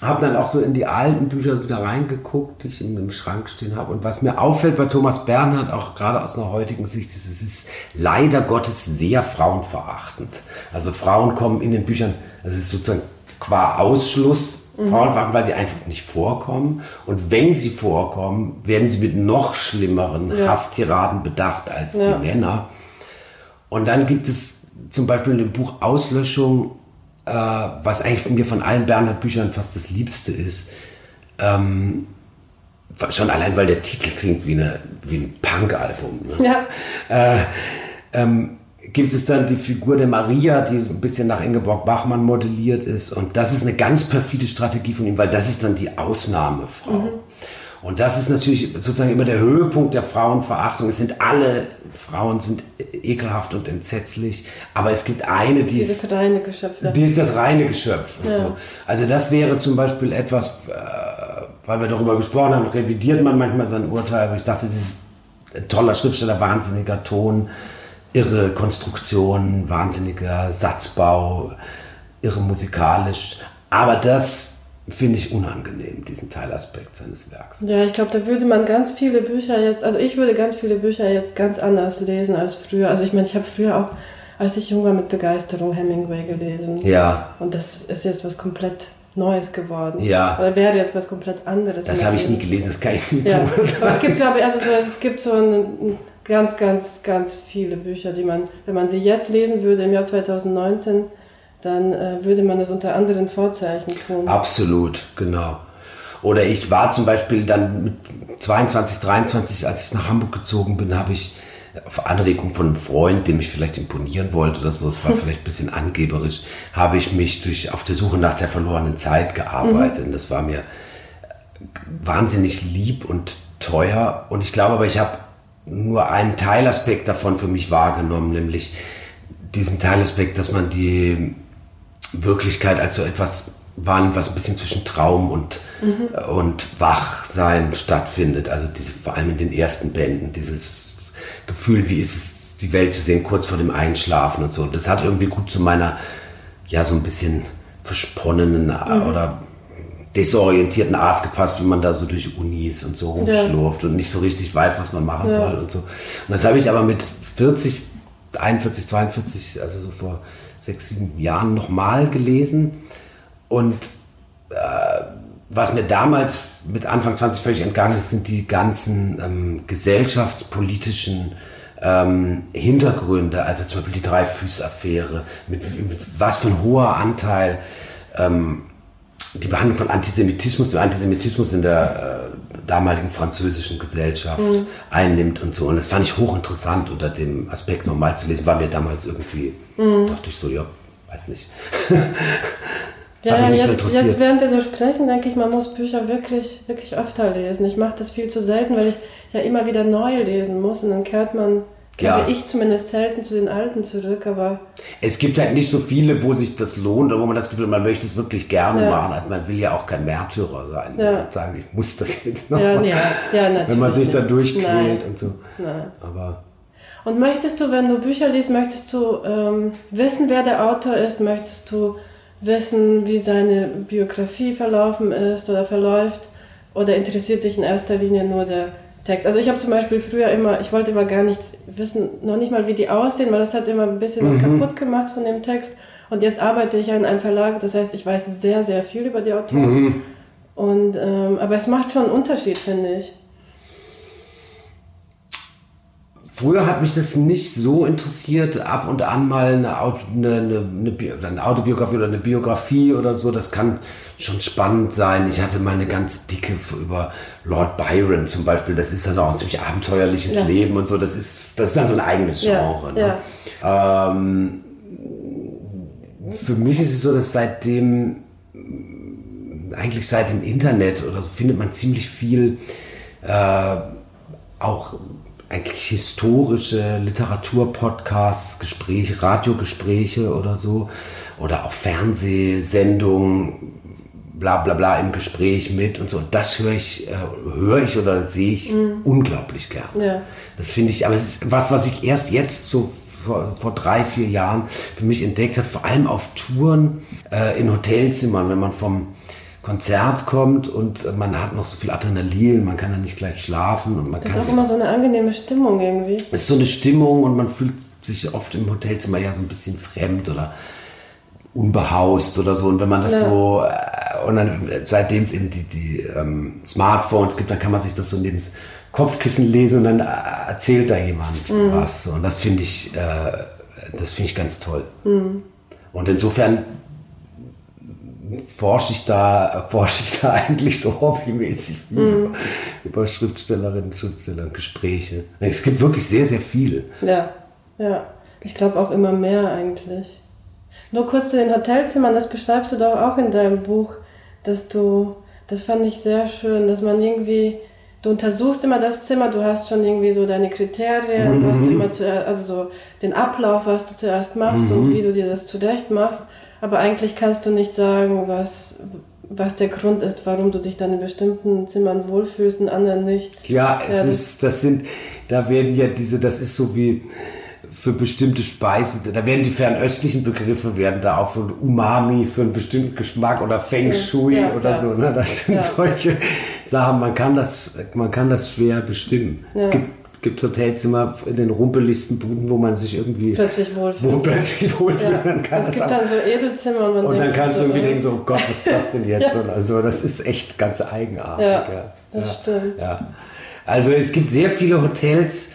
habe dann auch so in die alten Bücher wieder reingeguckt, die ich in dem Schrank stehen habe. Und was mir auffällt bei Thomas Bernhard, auch gerade aus einer heutigen Sicht, ist, es ist leider Gottes sehr frauenverachtend. Also Frauen kommen in den Büchern, es ist sozusagen qua Ausschluss Frauenverachtend, weil sie einfach nicht vorkommen. Und wenn sie vorkommen, werden sie mit noch schlimmeren Ja. Hasstiraden bedacht als Ja. die Männer. Und dann gibt es zum Beispiel in dem Buch Auslöschung, äh, was eigentlich mir von allen Bernhard-Büchern fast das Liebste ist. Ähm, schon allein, weil der Titel klingt wie, eine, wie ein Punk-Album. Ne? Ja. ähm, gibt es dann die Figur der Maria, die so ein bisschen nach Ingeborg Bachmann modelliert ist. Und das ist eine ganz perfide Strategie von ihm, weil das ist dann die Ausnahmefrau. Und das ist natürlich sozusagen immer der Höhepunkt der Frauenverachtung. Es sind alle Frauen sind ekelhaft und entsetzlich, aber es gibt eine, die ist, Dieses reine Geschöpf. die ist das reine Geschöpf. Ja. so. Also das wäre zum Beispiel etwas, äh, weil wir darüber gesprochen haben, revidiert man manchmal sein Urteil, aber ich dachte, das ist ein toller Schriftsteller, wahnsinniger Ton, irre Konstruktion, wahnsinniger Satzbau, irre musikalisch. Aber das finde ich unangenehm, diesen Teilaspekt seines Werks. Ja, ich glaube, da würde man ganz viele Bücher jetzt, also ich würde ganz viele Bücher jetzt ganz anders lesen als früher. Also ich meine, ich habe früher auch, als ich jung war, mit Begeisterung Hemingway gelesen. Ja, Und das ist jetzt was komplett Neues geworden. Ja. Oder wäre jetzt was komplett anderes. das habe ich nie gelesen, das kann ich nicht Ja, aber es gibt, glaube ich, also so, es gibt so ein, ganz, ganz, ganz viele Bücher, die man, wenn man sie jetzt lesen würde im Jahr 2019, dann äh, würde man das unter anderen Vorzeichen tun. Absolut, genau. Oder ich war zum Beispiel dann mit 22, 23, als ich nach Hamburg gezogen bin, habe ich auf Anregung von einem Freund, dem ich vielleicht imponieren wollte oder so, es war [LAUGHS] vielleicht ein bisschen angeberisch, habe ich mich durch auf der Suche nach der verlorenen Zeit gearbeitet. Und das war mir wahnsinnig lieb und teuer. Und ich glaube aber, ich habe nur einen Teilaspekt davon für mich wahrgenommen, nämlich diesen Teilaspekt, dass man die Wirklichkeit als so etwas wahrnimmt, was ein bisschen zwischen Traum und, äh, und Wachsein stattfindet. Also diese, vor allem in den ersten Bänden, dieses Gefühl, wie ist es, die Welt zu sehen, kurz vor dem Einschlafen und so. Das hat irgendwie gut zu meiner, ja, so ein bisschen versponnenen äh, oder desorientierten Art gepasst, wie man da so durch Unis und so rumschlurft und nicht so richtig weiß, was man machen Ja. soll und so. Und das habe ich aber mit 40, 41, 42, also so vor sechs, sieben Jahren nochmal gelesen. Und äh, was mir damals mit Anfang 20 völlig entgangen ist, sind die ganzen ähm, gesellschaftspolitischen ähm, Hintergründe, also zum Beispiel die Dreifüß-Affäre, mit, was für ein hoher Anteil ähm, die Behandlung von Antisemitismus, Antisemitismus in der äh, damaligen französischen Gesellschaft einnimmt und so. Und das fand ich hochinteressant unter dem Aspekt nochmal zu lesen. War mir damals irgendwie, dachte ich so, ja, weiß nicht. [LAUGHS] Ja, so jetzt, interessiert. jetzt während wir so sprechen, denke ich, man muss Bücher wirklich, wirklich öfter lesen. Ich mache das viel zu selten, weil ich ja immer wieder neu lesen muss und dann kehrt man, Ja. ich zumindest selten zu den alten zurück, aber Es gibt halt nicht so viele, wo sich das lohnt oder wo man das Gefühl hat, man möchte es wirklich gerne Ja. machen. Also Man will ja auch kein Märtyrer sein Ja. und sagen, ich muss das jetzt noch ja, machen. ja, ja, natürlich. Wenn man sich da durchquält Nein, und so. nein. Aber Und möchtest du, wenn du Bücher liest, möchtest du ähm, wissen, wer der Autor ist? Möchtest du wissen, wie seine Biografie verlaufen ist oder verläuft? Oder interessiert dich in erster Linie nur der Text? Also ich habe zum Beispiel früher immer, ich wollte immer gar nicht wissen, noch nicht mal, wie die aussehen, weil das hat immer ein bisschen was kaputt gemacht von dem Text. Und jetzt arbeite ich ja in einem Verlag, das heißt, ich weiß sehr, sehr viel über die Autoren. Und, ähm, aber es macht schon einen Unterschied, finde ich. Früher hat mich das nicht so interessiert, ab und an mal eine, Auto, eine, eine, eine, Bi- eine Autobiografie oder eine Biografie oder so, das kann schon spannend sein. Ich hatte mal eine ganz dicke über Lord Byron zum Beispiel, das ist dann auch ein ziemlich abenteuerliches Ja. Leben und so, das ist, das ist dann so ein eigenes Ja, Genre. Ne? Ähm, für mich ist es so, dass seitdem, eigentlich seit dem Internet oder so, findet man ziemlich viel äh, auch eigentlich historische Literaturpodcasts, Gespräche, Radiogespräche oder so. Oder auch Fernsehsendungen, bla bla bla im Gespräch mit und so. Und das höre ich, äh, höre ich oder sehe ich mhm. unglaublich gern. Ja. Das finde ich, aber es ist was, was ich erst jetzt so vor, vor drei, vier Jahren für mich entdeckt hat, vor allem auf Touren äh, in Hotelzimmern, wenn man vom Konzert kommt und man hat noch so viel Adrenalin, man kann ja nicht gleich schlafen. Und man das kann ist auch immer so eine angenehme Stimmung irgendwie. Es ist so eine Stimmung und man fühlt sich oft im Hotelzimmer ja so ein bisschen fremd oder unbehaust oder so. Und wenn man das ja. so, äh, und dann seitdem es eben die, die ähm, Smartphones gibt, dann kann man sich das so neben das Kopfkissen lesen und dann äh, erzählt da jemand mhm. was. Und das finde ich, äh, das finde ich ganz toll. Mhm. Und insofern forsche ich da, forsche ich da [LAUGHS] eigentlich so hobbymäßig viel mm. über Schriftstellerinnen, Schriftsteller und Gespräche. Es gibt wirklich sehr, sehr viel. Ja, ja. Ich glaube auch immer mehr eigentlich. Nur kurz zu den Hotelzimmern, das beschreibst du doch auch in deinem Buch, dass du, das fand ich sehr schön, dass man irgendwie, du untersuchst immer das Zimmer, du hast schon irgendwie so deine Kriterien, mhm. was du immer zuerst, also so den Ablauf, was du zuerst machst mhm. und wie du dir das zurecht machst. Aber eigentlich kannst du nicht sagen, was, was der Grund ist, warum du dich dann in bestimmten Zimmern wohlfühlst und anderen nicht. Ja, es ja, ist, das sind, da werden ja diese, das ist so wie für bestimmte Speisen, da werden die fernöstlichen Begriffe werden da auch von Umami für einen bestimmten Geschmack oder Feng Shui ja, oder ja. so, ne? Das sind solche Sachen, man kann das, man kann das schwer bestimmen. Es gibt gibt Hotelzimmer in den rumpeligsten Buden, wo man sich irgendwie plötzlich wohlfühlt. Wo plötzlich wohlfühlt. Ja. Dann kann es gibt dann so Edelzimmer und, man und dann kannst du irgendwie denken, so oh Gott, was ist das denn [LAUGHS] jetzt? ja. Also das ist echt ganz eigenartig. Ja, ja. das ja. stimmt. Ja. Also es gibt sehr viele Hotels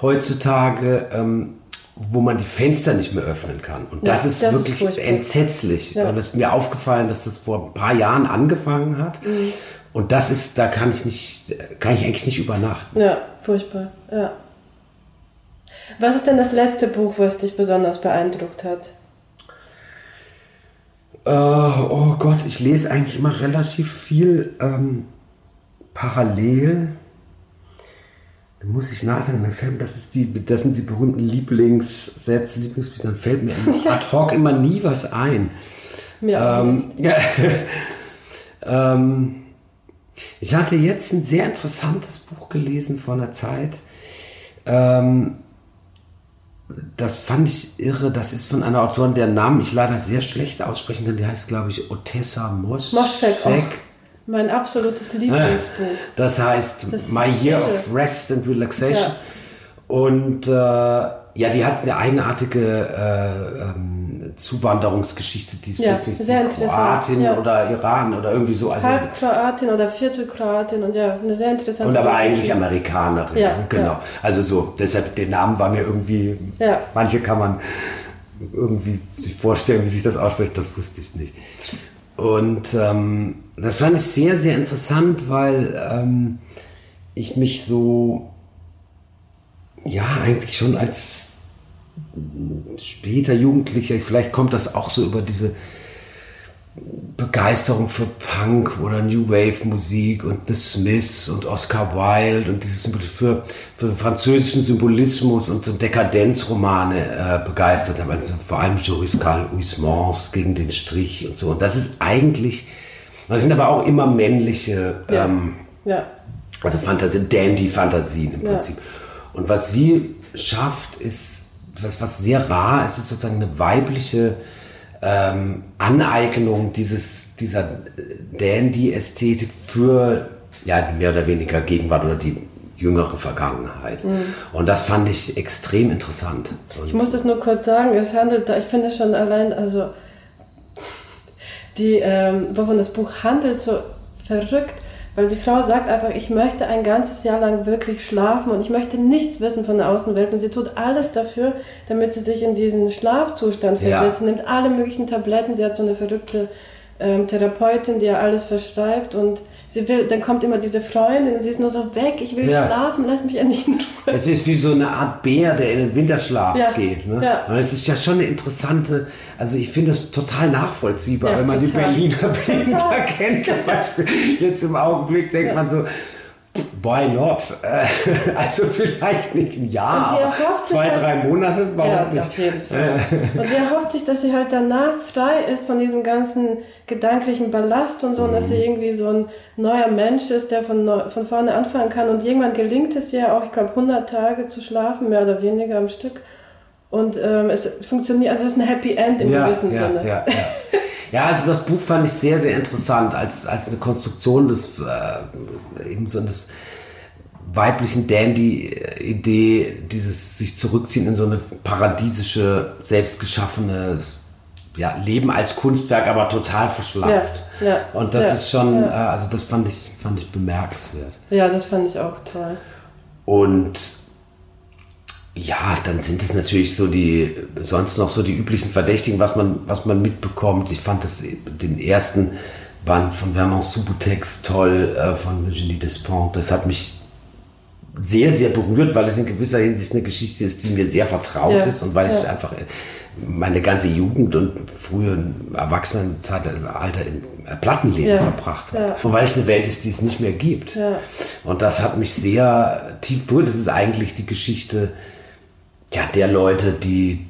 heutzutage, ähm, wo man die Fenster nicht mehr öffnen kann. Und das ist das wirklich ist entsetzlich. Und es ist mir aufgefallen, dass das vor ein paar Jahren angefangen hat. Mhm. Und das ist, da kann ich nicht, kann ich eigentlich nicht übernachten. Ja, furchtbar, ja. Was ist denn das letzte Buch, was dich besonders beeindruckt hat? Uh, oh Gott, ich lese eigentlich immer relativ viel ähm, parallel. Da muss ich nachdenken. Das, ist die, das sind die berühmten Lieblingssätze, Lieblingsbücher. Dann fällt mir [LAUGHS] ad hoc immer nie was ein. Mir ähm, ja, [LAUGHS] ähm, ich hatte jetzt ein sehr interessantes Buch gelesen vor einer Zeit. Ähm, das fand ich irre. Das ist von einer Autorin, deren Namen ich leider sehr schlecht aussprechen kann. Die heißt, glaube ich, Otessa Moschek. Moschek. Mein absolutes Lieblingsbuch. Das heißt das My Year of Rest and Relaxation. Ja. Und äh, ja, die hat eine eigenartige äh, ähm, Zuwanderungsgeschichte, die ist ja, sehr Kroatin ja. oder Iran oder irgendwie so. Also Halb Kroatin oder Viertel Kroatin und ja, eine sehr interessante Und aber eigentlich Amerikanerin. Ja, genau. Ja. Also so, deshalb, der Name war mir irgendwie, ja. manche kann man irgendwie sich vorstellen, wie sich das ausspricht, das wusste ich nicht. Und ähm, das fand ich sehr, sehr interessant, weil ähm, ich mich so, ja, eigentlich schon als später Jugendlicher, vielleicht kommt das auch so über diese Begeisterung für Punk oder New Wave Musik und The Smiths und Oscar Wilde und dieses für, für französischen Symbolismus und so Dekadenzromane äh, begeistert habe. Also vor allem Joris Karl Huysmans gegen den Strich und so. Und das ist eigentlich, das sind aber auch immer männliche, ja. Ähm, ja. also Fantasien, Dandy-Fantasien im Prinzip. Ja. Und was sie schafft, ist was, was sehr rar ist, ist sozusagen eine weibliche ähm, Aneignung dieses, dieser Dandy-Ästhetik für ja, mehr oder weniger Gegenwart oder die jüngere Vergangenheit. Mhm. Und das fand ich extrem interessant. Und ich muss das nur kurz sagen, es handelt, ich finde schon allein, also die, ähm, wovon das Buch handelt, so verrückt, weil die Frau sagt einfach, ich möchte ein ganzes Jahr lang wirklich schlafen und ich möchte nichts wissen von der Außenwelt. Und sie tut alles dafür, damit sie sich in diesen Schlafzustand versetzt. Ja. nimmt alle möglichen Tabletten. Sie hat so eine verrückte ähm, Therapeutin, die ja alles verschreibt und sie will, dann kommt immer diese Freundin und sie ist nur so weg, ich will ja. schlafen, lass mich endlich in Ruhe. Es ist wie so eine Art Bär, der in den Winterschlaf ja. geht. Ne? Ja. Und es ist ja schon eine interessante, also ich finde das total nachvollziehbar, wenn man total. die Berliner Winter [LAUGHS] kennt zum Beispiel. Jetzt im Augenblick denkt man so, Why not? [LAUGHS] Also vielleicht nicht ein Jahr, aber zwei, drei Monate, warum ja, nicht? Auf jeden Fall. Und sie erhofft sich, dass sie halt danach frei ist von diesem ganzen gedanklichen Ballast und so, mhm. und dass sie mhm. irgendwie so ein neuer Mensch ist, der von, von vorne anfangen kann. Und irgendwann gelingt es ja auch, ich glaube, 100 Tage zu schlafen, mehr oder weniger am Stück. Und ähm, es funktioniert, also es ist ein Happy End im ja, gewissen ja, Sinne. Ja, ja. ja, also das Buch fand ich sehr, sehr interessant als, als eine Konstruktion des, äh, eben so des weiblichen Dandy-Idee, dieses sich zurückziehen in so eine paradiesische, selbstgeschaffene ja, Leben als Kunstwerk, aber total verschlafft. Ja, ja, Und das ist schon, äh, also das fand ich, fand ich bemerkenswert. Ja, das fand ich auch toll. Und ja, dann sind es natürlich so die, sonst noch so die üblichen Verdächtigen, was man, was man mitbekommt. Ich fand das, den ersten Band von Vernon Subutex toll, äh, von Virginie Despont. Das hat mich sehr, sehr berührt, weil es in gewisser Hinsicht eine Geschichte ist, die mir sehr vertraut ja. ist und weil ja. ich einfach meine ganze Jugend und frühe Erwachsenenalter im Plattenleben ja. verbracht habe. Und weil es eine Welt ist, die es nicht mehr gibt. Und das hat mich sehr tief berührt. Das ist eigentlich die Geschichte ja, der Leute, die,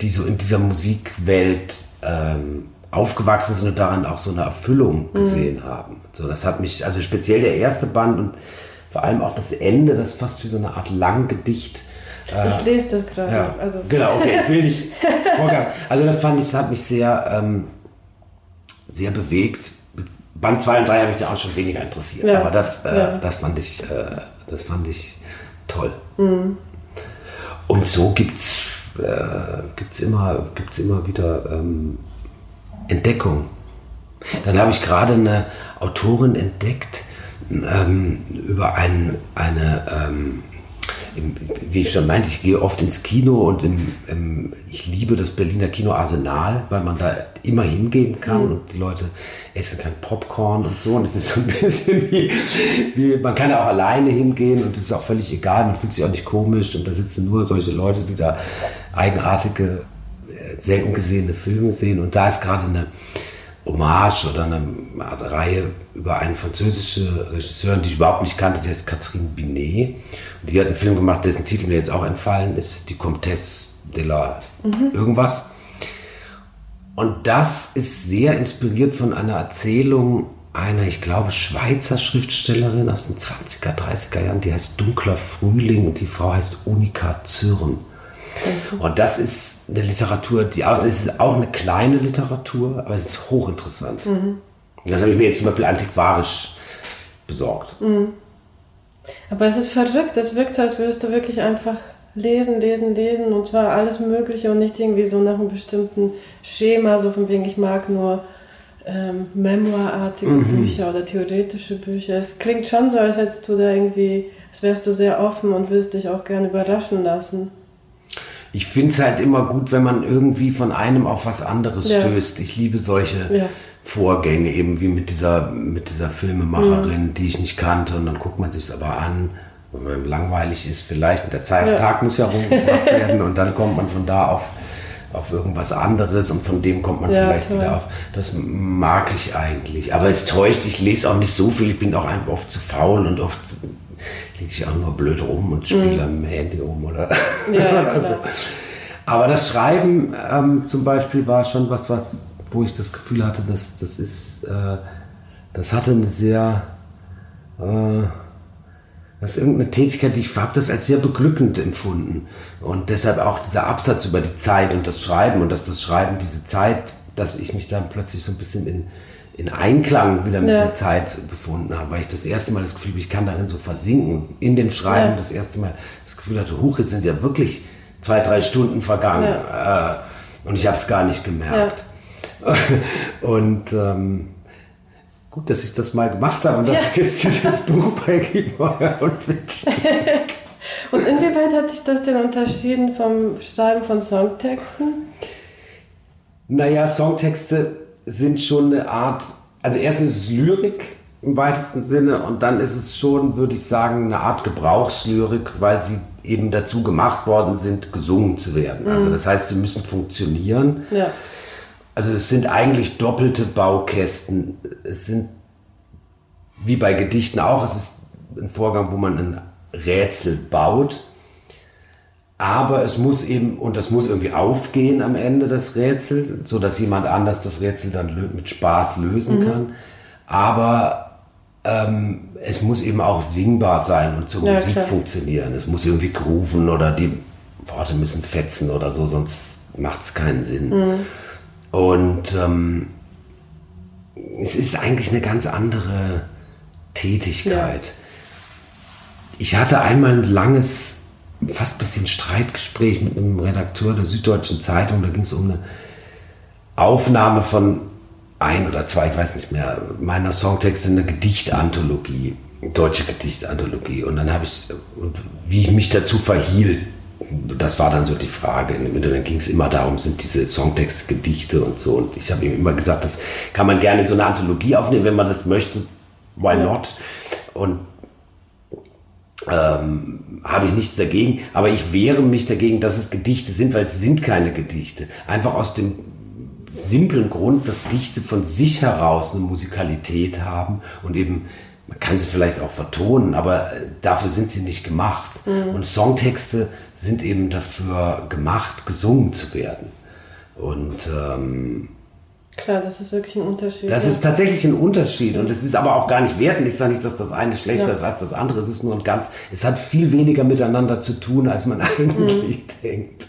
die so in dieser Musikwelt ähm, aufgewachsen sind und daran auch so eine Erfüllung mhm. gesehen mhm. haben. So, das hat mich, also speziell der erste Band und vor allem auch das Ende, das fast wie so eine Art Langgedicht. Äh, ich lese das gerade. Ja, also. Genau, okay, ich will [LAUGHS] nicht vorgreifen. Also das fand ich, das hat mich sehr, ähm, sehr bewegt. Band 2 und 3 habe mich da auch schon weniger interessiert. Ja. Aber das, äh, ja. das fand ich, äh, das fand ich toll. Mhm. Und so gibt es äh, gibt's immer, gibt's immer wieder ähm, Entdeckung. Dann habe ich gerade eine Autorin entdeckt ähm, über ein, eine ähm, wie ich schon meinte, ich gehe oft ins Kino und im, im, ich liebe das Berliner Kino Arsenal, weil man da immer hingehen kann mhm. und die Leute essen kein Popcorn und so. Und es ist so ein [LAUGHS] bisschen wie, wie, man kann da auch alleine hingehen und es ist auch völlig egal, man fühlt sich auch nicht komisch und da sitzen nur solche Leute, die da eigenartige, äh, selten gesehene Filme sehen. Und da ist gerade eine Hommage oder eine Reihe über eine französische Regisseurin, die ich überhaupt nicht kannte, die heißt Catherine Binet. Und die hat einen Film gemacht, dessen Titel mir jetzt auch entfallen ist, Die Comtesse de la mhm. irgendwas. Und das ist sehr inspiriert von einer Erzählung einer, ich glaube, Schweizer Schriftstellerin aus den 20er, 30er Jahren, die heißt Dunkler Frühling und die Frau heißt Unika Zürn. Und das ist eine Literatur, die auch, das ist auch eine kleine Literatur, aber es ist hochinteressant. Mhm. Das habe ich mir jetzt zum Beispiel antiquarisch besorgt. Mhm. Aber es ist verrückt, es wirkt so, als würdest du wirklich einfach lesen, lesen, lesen und zwar alles Mögliche und nicht irgendwie so nach einem bestimmten Schema, so von wegen, ich mag nur ähm, memoirartige mhm. Bücher oder theoretische Bücher. Es klingt schon so, als hättest du da irgendwie, als wärst du sehr offen und würdest dich auch gerne überraschen lassen ich finde es halt immer gut, wenn man irgendwie von einem auf was anderes ja. stößt. Ich liebe solche ja. Vorgänge, eben wie mit dieser, mit dieser Filmemacherin, mhm. die ich nicht kannte. Und dann guckt man sich es aber an, wenn man langweilig ist, vielleicht. Der Zeit, ja. Tag muss ja rumgebracht [LAUGHS] werden und dann kommt man von da auf, auf irgendwas anderes und von dem kommt man vielleicht toll. wieder auf. Das mag ich eigentlich. Aber es täuscht, ich lese auch nicht so viel. Ich bin auch einfach oft zu faul und oft liege ich auch nur blöd rum und spiele mhm. am Handy rum oder, ja, [LAUGHS] oder so. Aber das Schreiben ähm, zum Beispiel war schon was, was, wo ich das Gefühl hatte, dass das ist, äh, das hatte eine sehr, äh, das ist irgendeine Tätigkeit, die ich habe das als sehr beglückend empfunden. Und deshalb auch dieser Absatz über die Zeit und das Schreiben und dass das Schreiben diese Zeit, dass ich mich dann plötzlich so ein bisschen in, in Einklang wieder mit ja. der Zeit befunden habe, weil ich das erste Mal das Gefühl habe, ich kann darin so versinken. In dem Schreiben ja. das erste Mal das Gefühl hatte, huch, jetzt sind ja wirklich zwei, drei Stunden vergangen. Ja. Äh, und ich habe es gar nicht gemerkt. [LAUGHS] und ähm, gut, dass ich das mal gemacht habe und das ist jetzt dieses Buch bei Gibor und Witsch. und inwieweit hat sich das denn unterschieden vom Schreiben von Songtexten? Naja, Songtexte sind schon eine Art, also erstens ist es Lyrik im weitesten Sinne und dann ist es schon, würde ich sagen, eine Art Gebrauchslyrik, weil sie eben dazu gemacht worden sind, gesungen zu werden. Also mhm. Also das heißt, sie müssen funktionieren. Ja. Also es sind eigentlich doppelte Baukästen. Es sind wie bei Gedichten auch, es ist ein Vorgang, wo man ein Rätsel baut. Aber es muss eben, und das muss irgendwie aufgehen am Ende, das Rätsel, so dass jemand anders das Rätsel dann mit Spaß lösen mhm. kann. Aber ähm, es muss eben auch singbar sein und zur ja, Musik klar. funktionieren. Es muss irgendwie grooven oder die Worte müssen fetzen oder so, sonst macht es keinen Sinn. Mhm. Und ähm, es ist eigentlich eine ganz andere Tätigkeit. Ja. Ich hatte einmal ein langes, fast ein bisschen Streitgespräch mit einem Redakteur der Süddeutschen Zeitung. Da ging es um eine Aufnahme von ein oder zwei, ich weiß nicht mehr, meiner Songtexte eine Gedichtanthologie, deutsche Gedichtanthologie. Und dann habe ich, wie ich mich dazu verhielt, das war dann so die Frage. Dann ging es immer darum, sind diese Songtexte Gedichte und so. Und ich habe ihm immer gesagt, das kann man gerne in so eine Anthologie aufnehmen, wenn man das möchte. Why not? Und ähm, habe ich nichts dagegen, aber ich wehre mich dagegen, dass es Gedichte sind, weil es sind keine Gedichte. Einfach aus dem simplen Grund, dass Gedichte von sich heraus eine Musikalität haben und eben, man kann sie vielleicht auch vertonen, aber dafür sind sie nicht gemacht. Mhm. Und Songtexte sind eben dafür gemacht, gesungen zu werden. Und ähm, Klar, das ist wirklich ein Unterschied. Das ja. ist tatsächlich ein Unterschied und es ist aber auch gar nicht wertend. Ich sage nicht, dass das eine schlechter ja. ist als das andere. Es ist nur ein ganz, es hat viel weniger miteinander zu tun, als man [LAUGHS] eigentlich mhm. denkt.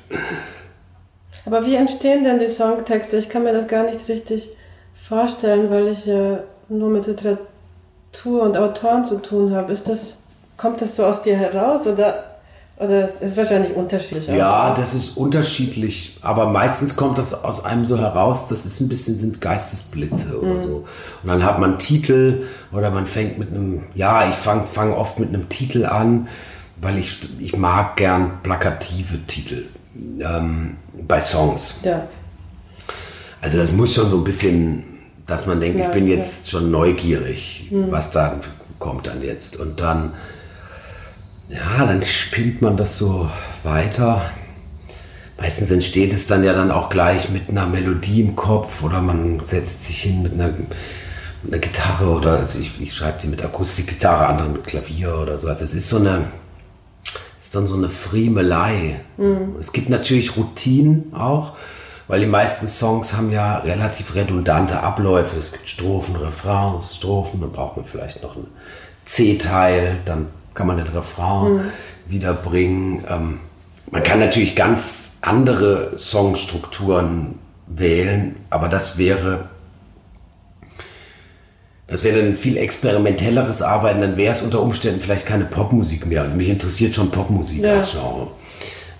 Aber wie entstehen denn die Songtexte? Ich kann mir das gar nicht richtig vorstellen, weil ich ja nur mit Literatur und Autoren zu tun habe. Ist das, kommt das so aus dir heraus oder oder ist wahrscheinlich unterschiedlich? Ja, das ist unterschiedlich, aber meistens kommt das aus einem so heraus, das ist ein bisschen sind Geistesblitze oder mhm. so. Und dann hat man Titel oder man fängt mit einem, ja, ich fange fang oft mit einem Titel an, weil ich, ich mag gern plakative Titel ähm, bei Songs. Ja. Also das muss schon so ein bisschen, dass man denkt, ja, ich bin jetzt ja. schon neugierig, mhm. was da kommt dann jetzt. Und dann ja, dann spinnt man das so weiter. Meistens entsteht es dann ja dann auch gleich mit einer Melodie im Kopf oder man setzt sich hin mit einer, mit einer Gitarre oder also ich, ich schreibe sie mit Akustikgitarre, andere mit Klavier oder so. Also es ist so eine, ist dann so eine Friemelei. Mhm. Es gibt natürlich Routinen auch, weil die meisten Songs haben ja relativ redundante Abläufe. Es gibt Strophen, Refrains, Strophen, dann braucht man vielleicht noch einen C-Teil, dann kann man den Refrain mhm. wiederbringen. Ähm, man kann natürlich ganz andere Songstrukturen wählen, aber das wäre das wäre dann viel experimentelleres Arbeiten, dann wäre es unter Umständen vielleicht keine Popmusik mehr. Und mich interessiert schon Popmusik ja. als Genre.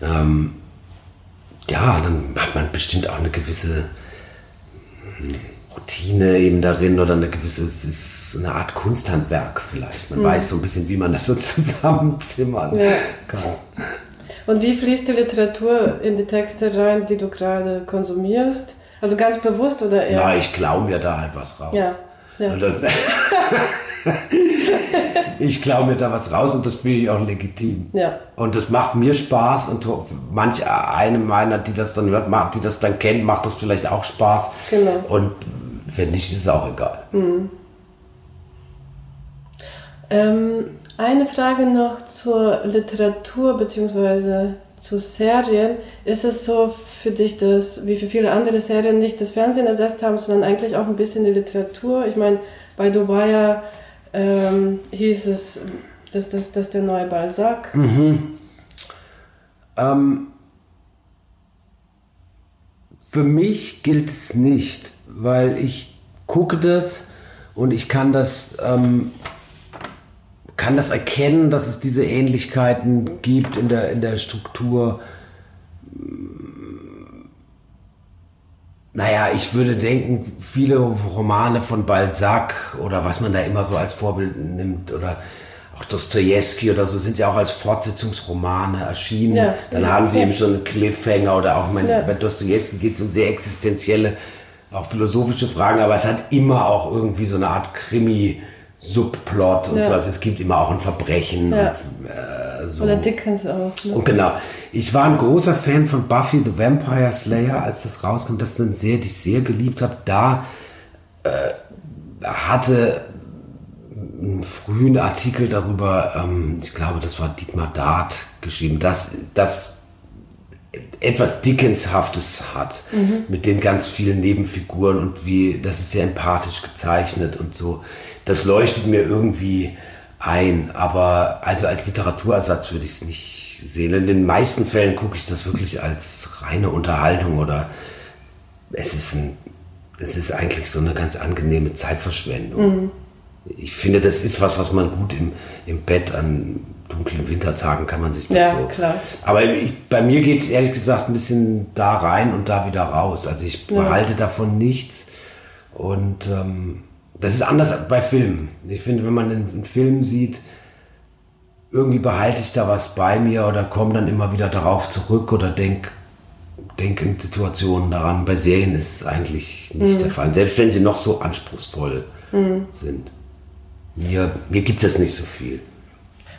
Ähm, ja, dann hat man bestimmt auch eine gewisse hm, Routine eben darin oder eine gewisse, es ist eine Art Kunsthandwerk vielleicht. Man mhm. weiß so ein bisschen, wie man das so [LAUGHS] zusammenzimmern ja. kann. Und wie fließt die Literatur in die Texte rein, die du gerade konsumierst? Also ganz bewusst oder eher? Ja, ich klaue mir da halt was raus. Ja. ja. Das, [LAUGHS] ich klaue mir da was raus und das finde ich auch legitim. Ja. Und das macht mir Spaß und manch eine meiner, die das dann hört, die das dann kennt, macht das vielleicht auch Spaß. Genau. Und wenn nicht, ist es auch egal. Mhm. Ähm, eine Frage noch zur Literatur bzw. zu Serien. Ist es so für dich, dass wie für viele andere Serien nicht das Fernsehen ersetzt haben, sondern eigentlich auch ein bisschen die Literatur? Ich meine, bei Dubai ähm, hieß es, dass das dass der neue Balzac. Mhm. Ähm, für mich gilt es nicht weil ich gucke das und ich kann das, ähm, kann das erkennen, dass es diese Ähnlichkeiten gibt in der, in der Struktur. Naja, ich würde denken, viele Romane von Balzac oder was man da immer so als Vorbild nimmt oder auch Dostoevsky oder so sind ja auch als Fortsetzungsromane erschienen. Ja, Dann ja, haben sie ja. eben schon einen Cliffhanger oder auch mein, bei Dostoevsky geht es um sehr existenzielle auch philosophische Fragen, aber es hat immer auch irgendwie so eine Art Krimi. Subplot und ja. so. Also es gibt immer auch ein Verbrechen. Ja. Und, äh, so. Oder Dickens auch. Ne? Und genau. Ich war ein großer Fan von Buffy the Vampire Slayer, als das rauskam. Das dann sehr, die ich sehr geliebt habe. Da äh, hatte einen frühen Artikel darüber, ähm, ich glaube, das war Dietmar Dart geschrieben, dass das etwas Dickenshaftes hat mhm. mit den ganz vielen Nebenfiguren und wie das ist sehr empathisch gezeichnet und so. Das leuchtet mir irgendwie ein, aber also als Literaturersatz würde ich es nicht sehen. In den meisten Fällen gucke ich das wirklich als reine Unterhaltung oder es ist ein, es ist eigentlich so eine ganz angenehme Zeitverschwendung. Mhm. Ich finde, das ist was, was man gut im, im Bett an dunklen Wintertagen kann man sich das ja, so. Klar. Aber ich, bei mir geht es ehrlich gesagt ein bisschen da rein und da wieder raus. Also ich behalte ja. davon nichts. Und ähm, das ist anders bei Filmen. Ich finde, wenn man einen, Film sieht, irgendwie behalte ich da was bei mir oder komme dann immer wieder darauf zurück oder denke denk in Situationen daran. Bei Serien ist es eigentlich nicht mhm. der Fall. Selbst wenn sie noch so anspruchsvoll mhm. sind. Mir, mir gibt es nicht so viel.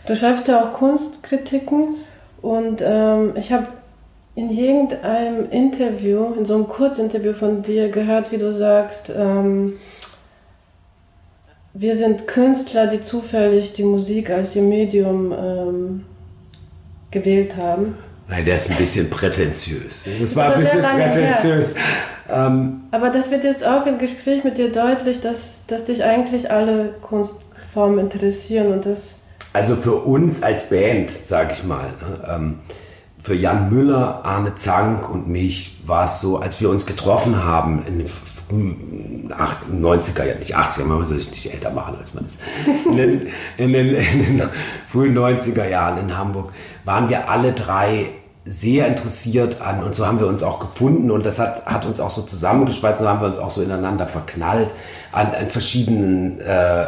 Du schreibst ja auch Kunstkritiken und ähm, ich habe in irgendeinem Interview, in so einem Kurzinterview von dir gehört, wie du sagst, ähm, wir sind Künstler, die zufällig die Musik als ihr Medium ähm, gewählt haben. Nein, der ist ein bisschen prätentiös. Das war ein bisschen prätentiös. Ähm, Aber das wird jetzt auch im Gespräch mit dir deutlich, dass, dass dich eigentlich alle Kunstformen interessieren und das also für uns als Band, sage ich mal, ne, ähm, für Jan Müller, Arne Zank und mich war es so, als wir uns getroffen haben in den frühen 90er, ja nicht 80er, man soll sich nicht älter machen, als man ist. In den, in den, in den frühen 90er Jahren in Hamburg waren wir alle drei sehr interessiert an und so haben wir uns auch gefunden und das hat, hat uns auch so zusammengeschweißt und haben wir uns auch so ineinander verknallt an, an verschiedenen äh,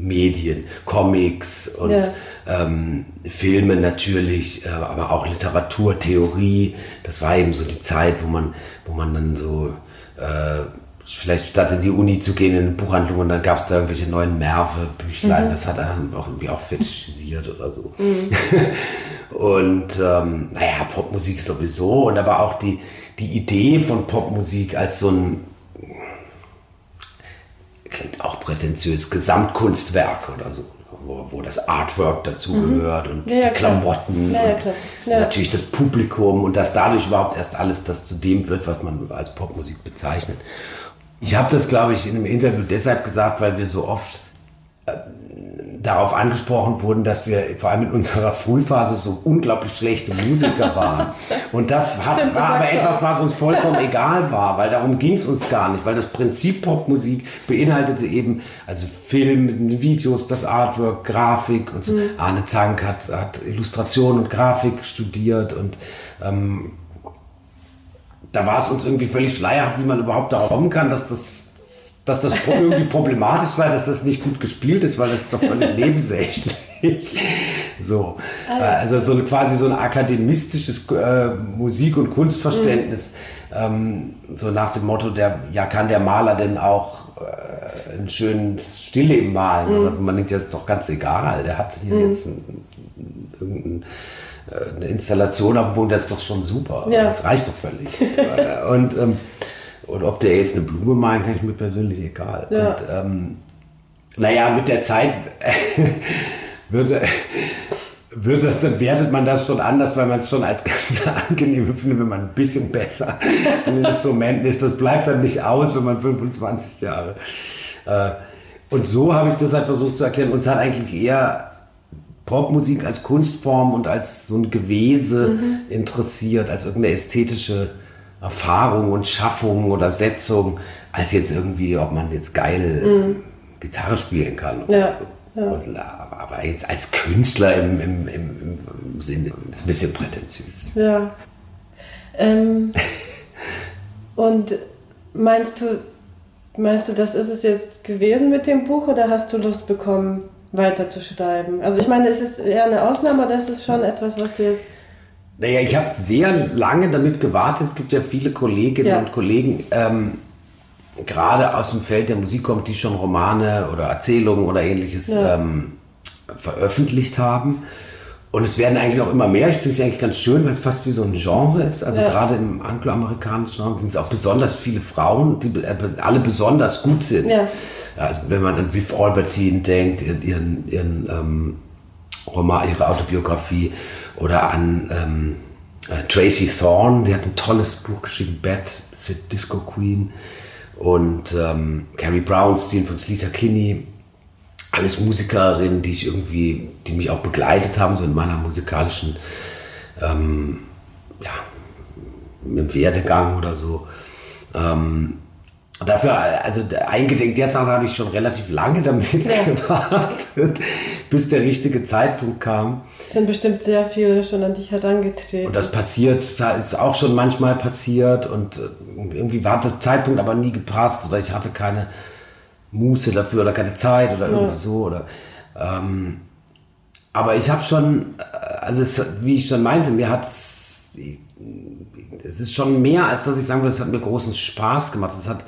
Medien, Comics und ja. ähm, Filme natürlich, äh, aber auch Literatur, Theorie. Das war eben so die Zeit, wo man, wo man dann so äh, vielleicht statt in die Uni zu gehen in eine Buchhandlung und dann gab es da irgendwelche neuen Merve, Büchlein, mhm. das hat er auch irgendwie auch fetischisiert oder so. Mhm. [LAUGHS] und ähm, naja, Popmusik sowieso und aber auch die, die Idee von Popmusik als so ein klingt auch prätentiös, Gesamtkunstwerk oder so, wo, wo das Artwork dazugehört mhm. und ja, die Klamotten ja, und natürlich das Publikum und dass dadurch überhaupt erst alles das zu dem wird, was man als Popmusik bezeichnet. Ich habe das, glaube ich, in einem Interview deshalb gesagt, weil wir so oft äh, darauf angesprochen wurden, dass wir vor allem in unserer Frühphase so unglaublich schlechte Musiker waren. [LAUGHS] Und das hat, Stimmt, war aber etwas, was uns vollkommen egal war, weil darum ging es uns gar nicht, weil das Prinzip Popmusik beinhaltete eben also Film, Videos, das Artwork, Grafik und so. Mhm. Arne Zank hat, hat Illustration und Grafik studiert und ähm, da war es uns irgendwie völlig schleierhaft, wie man überhaupt darauf kommen kann, dass das dass das irgendwie problematisch sei, dass das nicht gut gespielt ist, weil das ist doch völlig [LAUGHS] nebensächlich. so. Ah. Also so eine, quasi so ein akademistisches äh, Musik- und Kunstverständnis. Mhm. Ähm, so nach dem Motto, der, ja, kann der Maler denn auch äh, ein schönes Stillleben malen? Mhm. Also man denkt, das ist doch ganz egal. Der hat hier mhm. jetzt ein, ein, äh, eine Installation auf dem Boden, das ist doch schon super. Ja. Das reicht doch völlig. [LAUGHS] und ähm, und ob der jetzt eine Blume meint, ist mir persönlich egal. Ja. Und, ähm, naja, mit der Zeit [LAUGHS] wird, wird das, dann wertet man das schon anders, weil man es schon als ganz [LAUGHS] angenehm findet, wenn man ein bisschen besser in Instrumenten ist. Das bleibt dann nicht aus, wenn man 25 Jahre. Äh, und so habe ich das halt versucht zu erklären. Uns hat eigentlich eher Popmusik als Kunstform und als so ein Gewese mhm. interessiert, als irgendeine ästhetische Erfahrung und Schaffung oder Setzung, als jetzt irgendwie, ob man jetzt geil mhm. Gitarre spielen kann. Ja. So. ja. Und, aber jetzt als Künstler im, im, im, im Sinne, ist ein bisschen prätentiös. Ja. Ähm, [LAUGHS] und meinst du, meinst du, das ist es jetzt gewesen mit dem Buch oder hast du Lust bekommen, weiterzuschreiben? Also ich meine, es ist eher eine Ausnahme, oder ist es schon etwas, was du jetzt naja, ich habe sehr lange damit gewartet. Es gibt ja viele Kolleginnen ja. und Kollegen, ähm, gerade aus dem Feld der Musik kommt, die schon Romane oder Erzählungen oder ähnliches ja. ähm, veröffentlicht haben. Und es werden eigentlich auch immer mehr. Ich finde es eigentlich ganz schön, weil es fast wie so ein Genre ist. Also ja. gerade im angloamerikanischen Raum sind es auch besonders viele Frauen, die alle besonders gut sind. Ja. Ja, wenn man an Viv Albertine denkt, ihren, ihren ähm, Roman, ihre Autobiografie oder an ähm, äh, Tracy Thorn, die hat ein tolles Buch geschrieben, Bad, Disco Queen und ähm, Carrie Brownstein von Sleater Kinney alles Musikerinnen, die ich irgendwie, die mich auch begleitet haben, so in meiner musikalischen, ähm, ja, im Werdegang oder so. Ähm, dafür, also eingedenk der Tatsache habe ich schon relativ lange damit ja. [LAUGHS] gewartet, bis der richtige Zeitpunkt kam. Es sind bestimmt sehr viele schon an dich herangetreten. Und das passiert, da ist auch schon manchmal passiert und äh, irgendwie war der Zeitpunkt aber nie gepasst oder ich hatte keine Muße dafür oder keine Zeit oder irgendwie ja. so. Oder, ähm, aber ich habe schon, äh, also es, wie ich schon meinte, mir hat es ist schon mehr, als dass ich sagen würde, es hat mir großen Spaß gemacht. Es hat,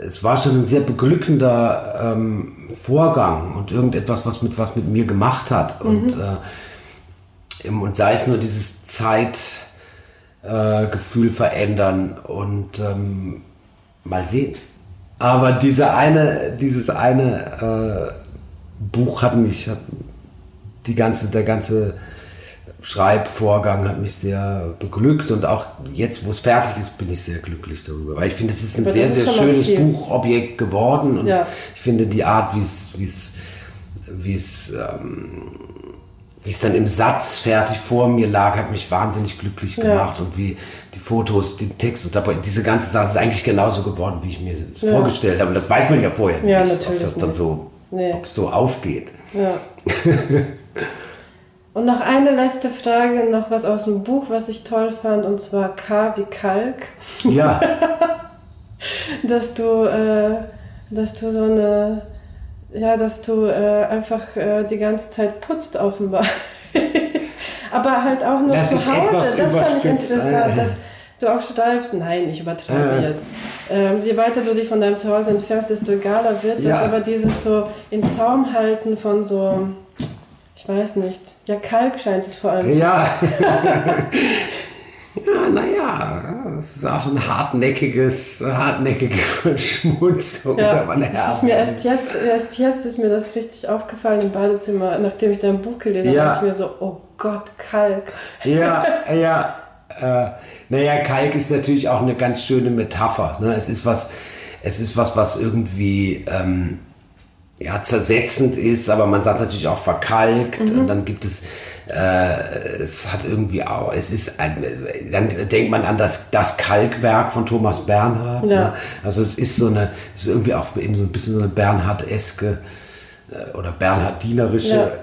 es war schon ein sehr beglückender ähm, Vorgang und irgendetwas, was mit was mit mir gemacht hat. Mhm. Und, äh, und sei es nur dieses Zeitgefühl äh, verändern und ähm, mal sehen. Aber diese eine, dieses eine äh, Buch hat mich, hat die ganze, der ganze Schreibvorgang hat mich sehr beglückt und auch jetzt, wo es fertig ist, bin ich sehr glücklich darüber. Weil ich finde, es ist ein Aber sehr, sehr schönes Buchobjekt geworden und ja. ich finde die Art, wie es, wie es, wie es ähm, wie es dann im Satz fertig vor mir lag, hat mich wahnsinnig glücklich gemacht ja. und wie die Fotos, den Text und dabei diese ganze Sache ist eigentlich genauso geworden, wie ich mir es ja. vorgestellt habe. Und das weiß man ja vorher ja, nicht, ob das dann so, nee. ob es so aufgeht. Ja. [LAUGHS] und noch eine letzte Frage, noch was aus dem Buch, was ich toll fand, und zwar K wie Kalk. Ja. [LAUGHS] dass du, äh, dass du so eine ja, dass du äh, einfach äh, die ganze Zeit putzt offenbar. [LAUGHS] Aber halt auch nur das zu Hause. Das fand ich interessant, dass du auch schreibst, nein, ich übertreibe ja. jetzt. Ähm, je weiter du dich von deinem Zuhause entfernst, desto egaler wird ja. das. Aber dieses so in Zaum halten von so, ich weiß nicht, ja, Kalk scheint es vor allem. Ja. [LAUGHS] Ja, naja, es ist auch ein hartnäckiges, hartnäckige [LAUGHS] Verschmutzung. Ja, es ist mir erst jetzt, erst jetzt ist mir das richtig aufgefallen im Badezimmer, nachdem ich dein Buch gelesen ja. habe, ich mir so, oh Gott, Kalk. Ja, [LAUGHS] ja. Äh, naja, Kalk ist natürlich auch eine ganz schöne Metapher. Ne? Es ist was, es ist was, was irgendwie ähm, ja, zersetzend ist, aber man sagt natürlich auch verkalkt. Mhm. Und dann gibt es äh, es hat irgendwie auch, es ist ein, dann denkt man an das, das Kalkwerk von Thomas Bernhard. Ja. Ne? Also es ist so eine, es ist irgendwie auch eben so ein bisschen so eine Bernhard-eske äh, oder Bernharddinerische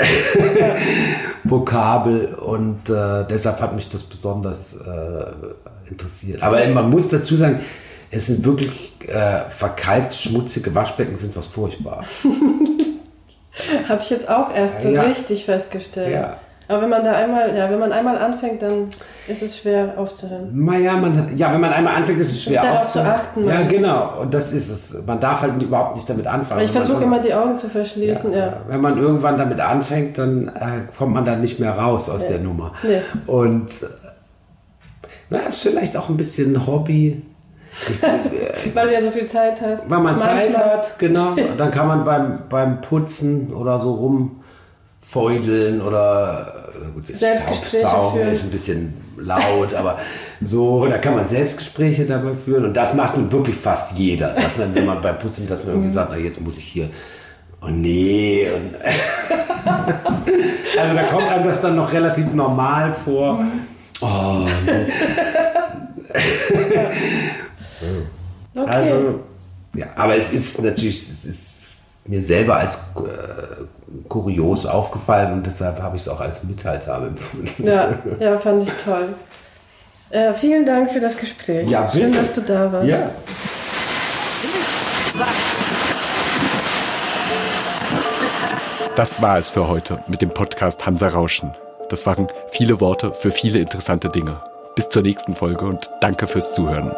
ja. [LAUGHS] Vokabel und äh, deshalb hat mich das besonders äh, interessiert. Aber man muss dazu sagen, es sind wirklich äh, verkalkt, schmutzige Waschbecken sind was furchtbar. [LAUGHS] Habe ich jetzt auch erst so ja. richtig festgestellt. Ja. Aber wenn man da einmal, ja, wenn man einmal anfängt, dann ist es schwer aufzuhören. Naja, man, ja, wenn man einmal anfängt, ist es schwer darauf aufzuhören. Darauf zu achten. Ja, genau. Und das ist es. Man darf halt überhaupt nicht damit anfangen. ich versuche immer die Augen zu verschließen, ja, ja. Wenn man irgendwann damit anfängt, dann äh, kommt man da nicht mehr raus aus nee. der Nummer. Nee. Und na, ist vielleicht auch ein bisschen Hobby. [LAUGHS] weil du ja so viel Zeit hast. Weil man Manchmal. Zeit hat, genau. [LAUGHS] Dann kann man beim, beim Putzen oder so rum feudeln oder äh, gut, Staubsaugen ist ein bisschen laut, aber so, da kann man Selbstgespräche dabei führen und das macht nun wirklich fast jeder, dass man, wenn man beim Putzen, dass man irgendwie mhm. sagt, na jetzt muss ich hier, oh nee, und [LAUGHS] also da kommt einem das dann noch relativ normal vor. Mhm. Oh, okay. Also, ja, aber es ist natürlich, es ist mir selber als äh, kurios aufgefallen und deshalb habe ich es auch als mitteilsam empfunden. Ja, [LAUGHS] ja, fand ich toll. Äh, vielen Dank für das Gespräch. Ja, bitte. Schön, dass du da warst. Ja. Das war es für heute mit dem Podcast Hansa Rauschen. Das waren viele Worte für viele interessante Dinge. Bis zur nächsten Folge und danke fürs Zuhören.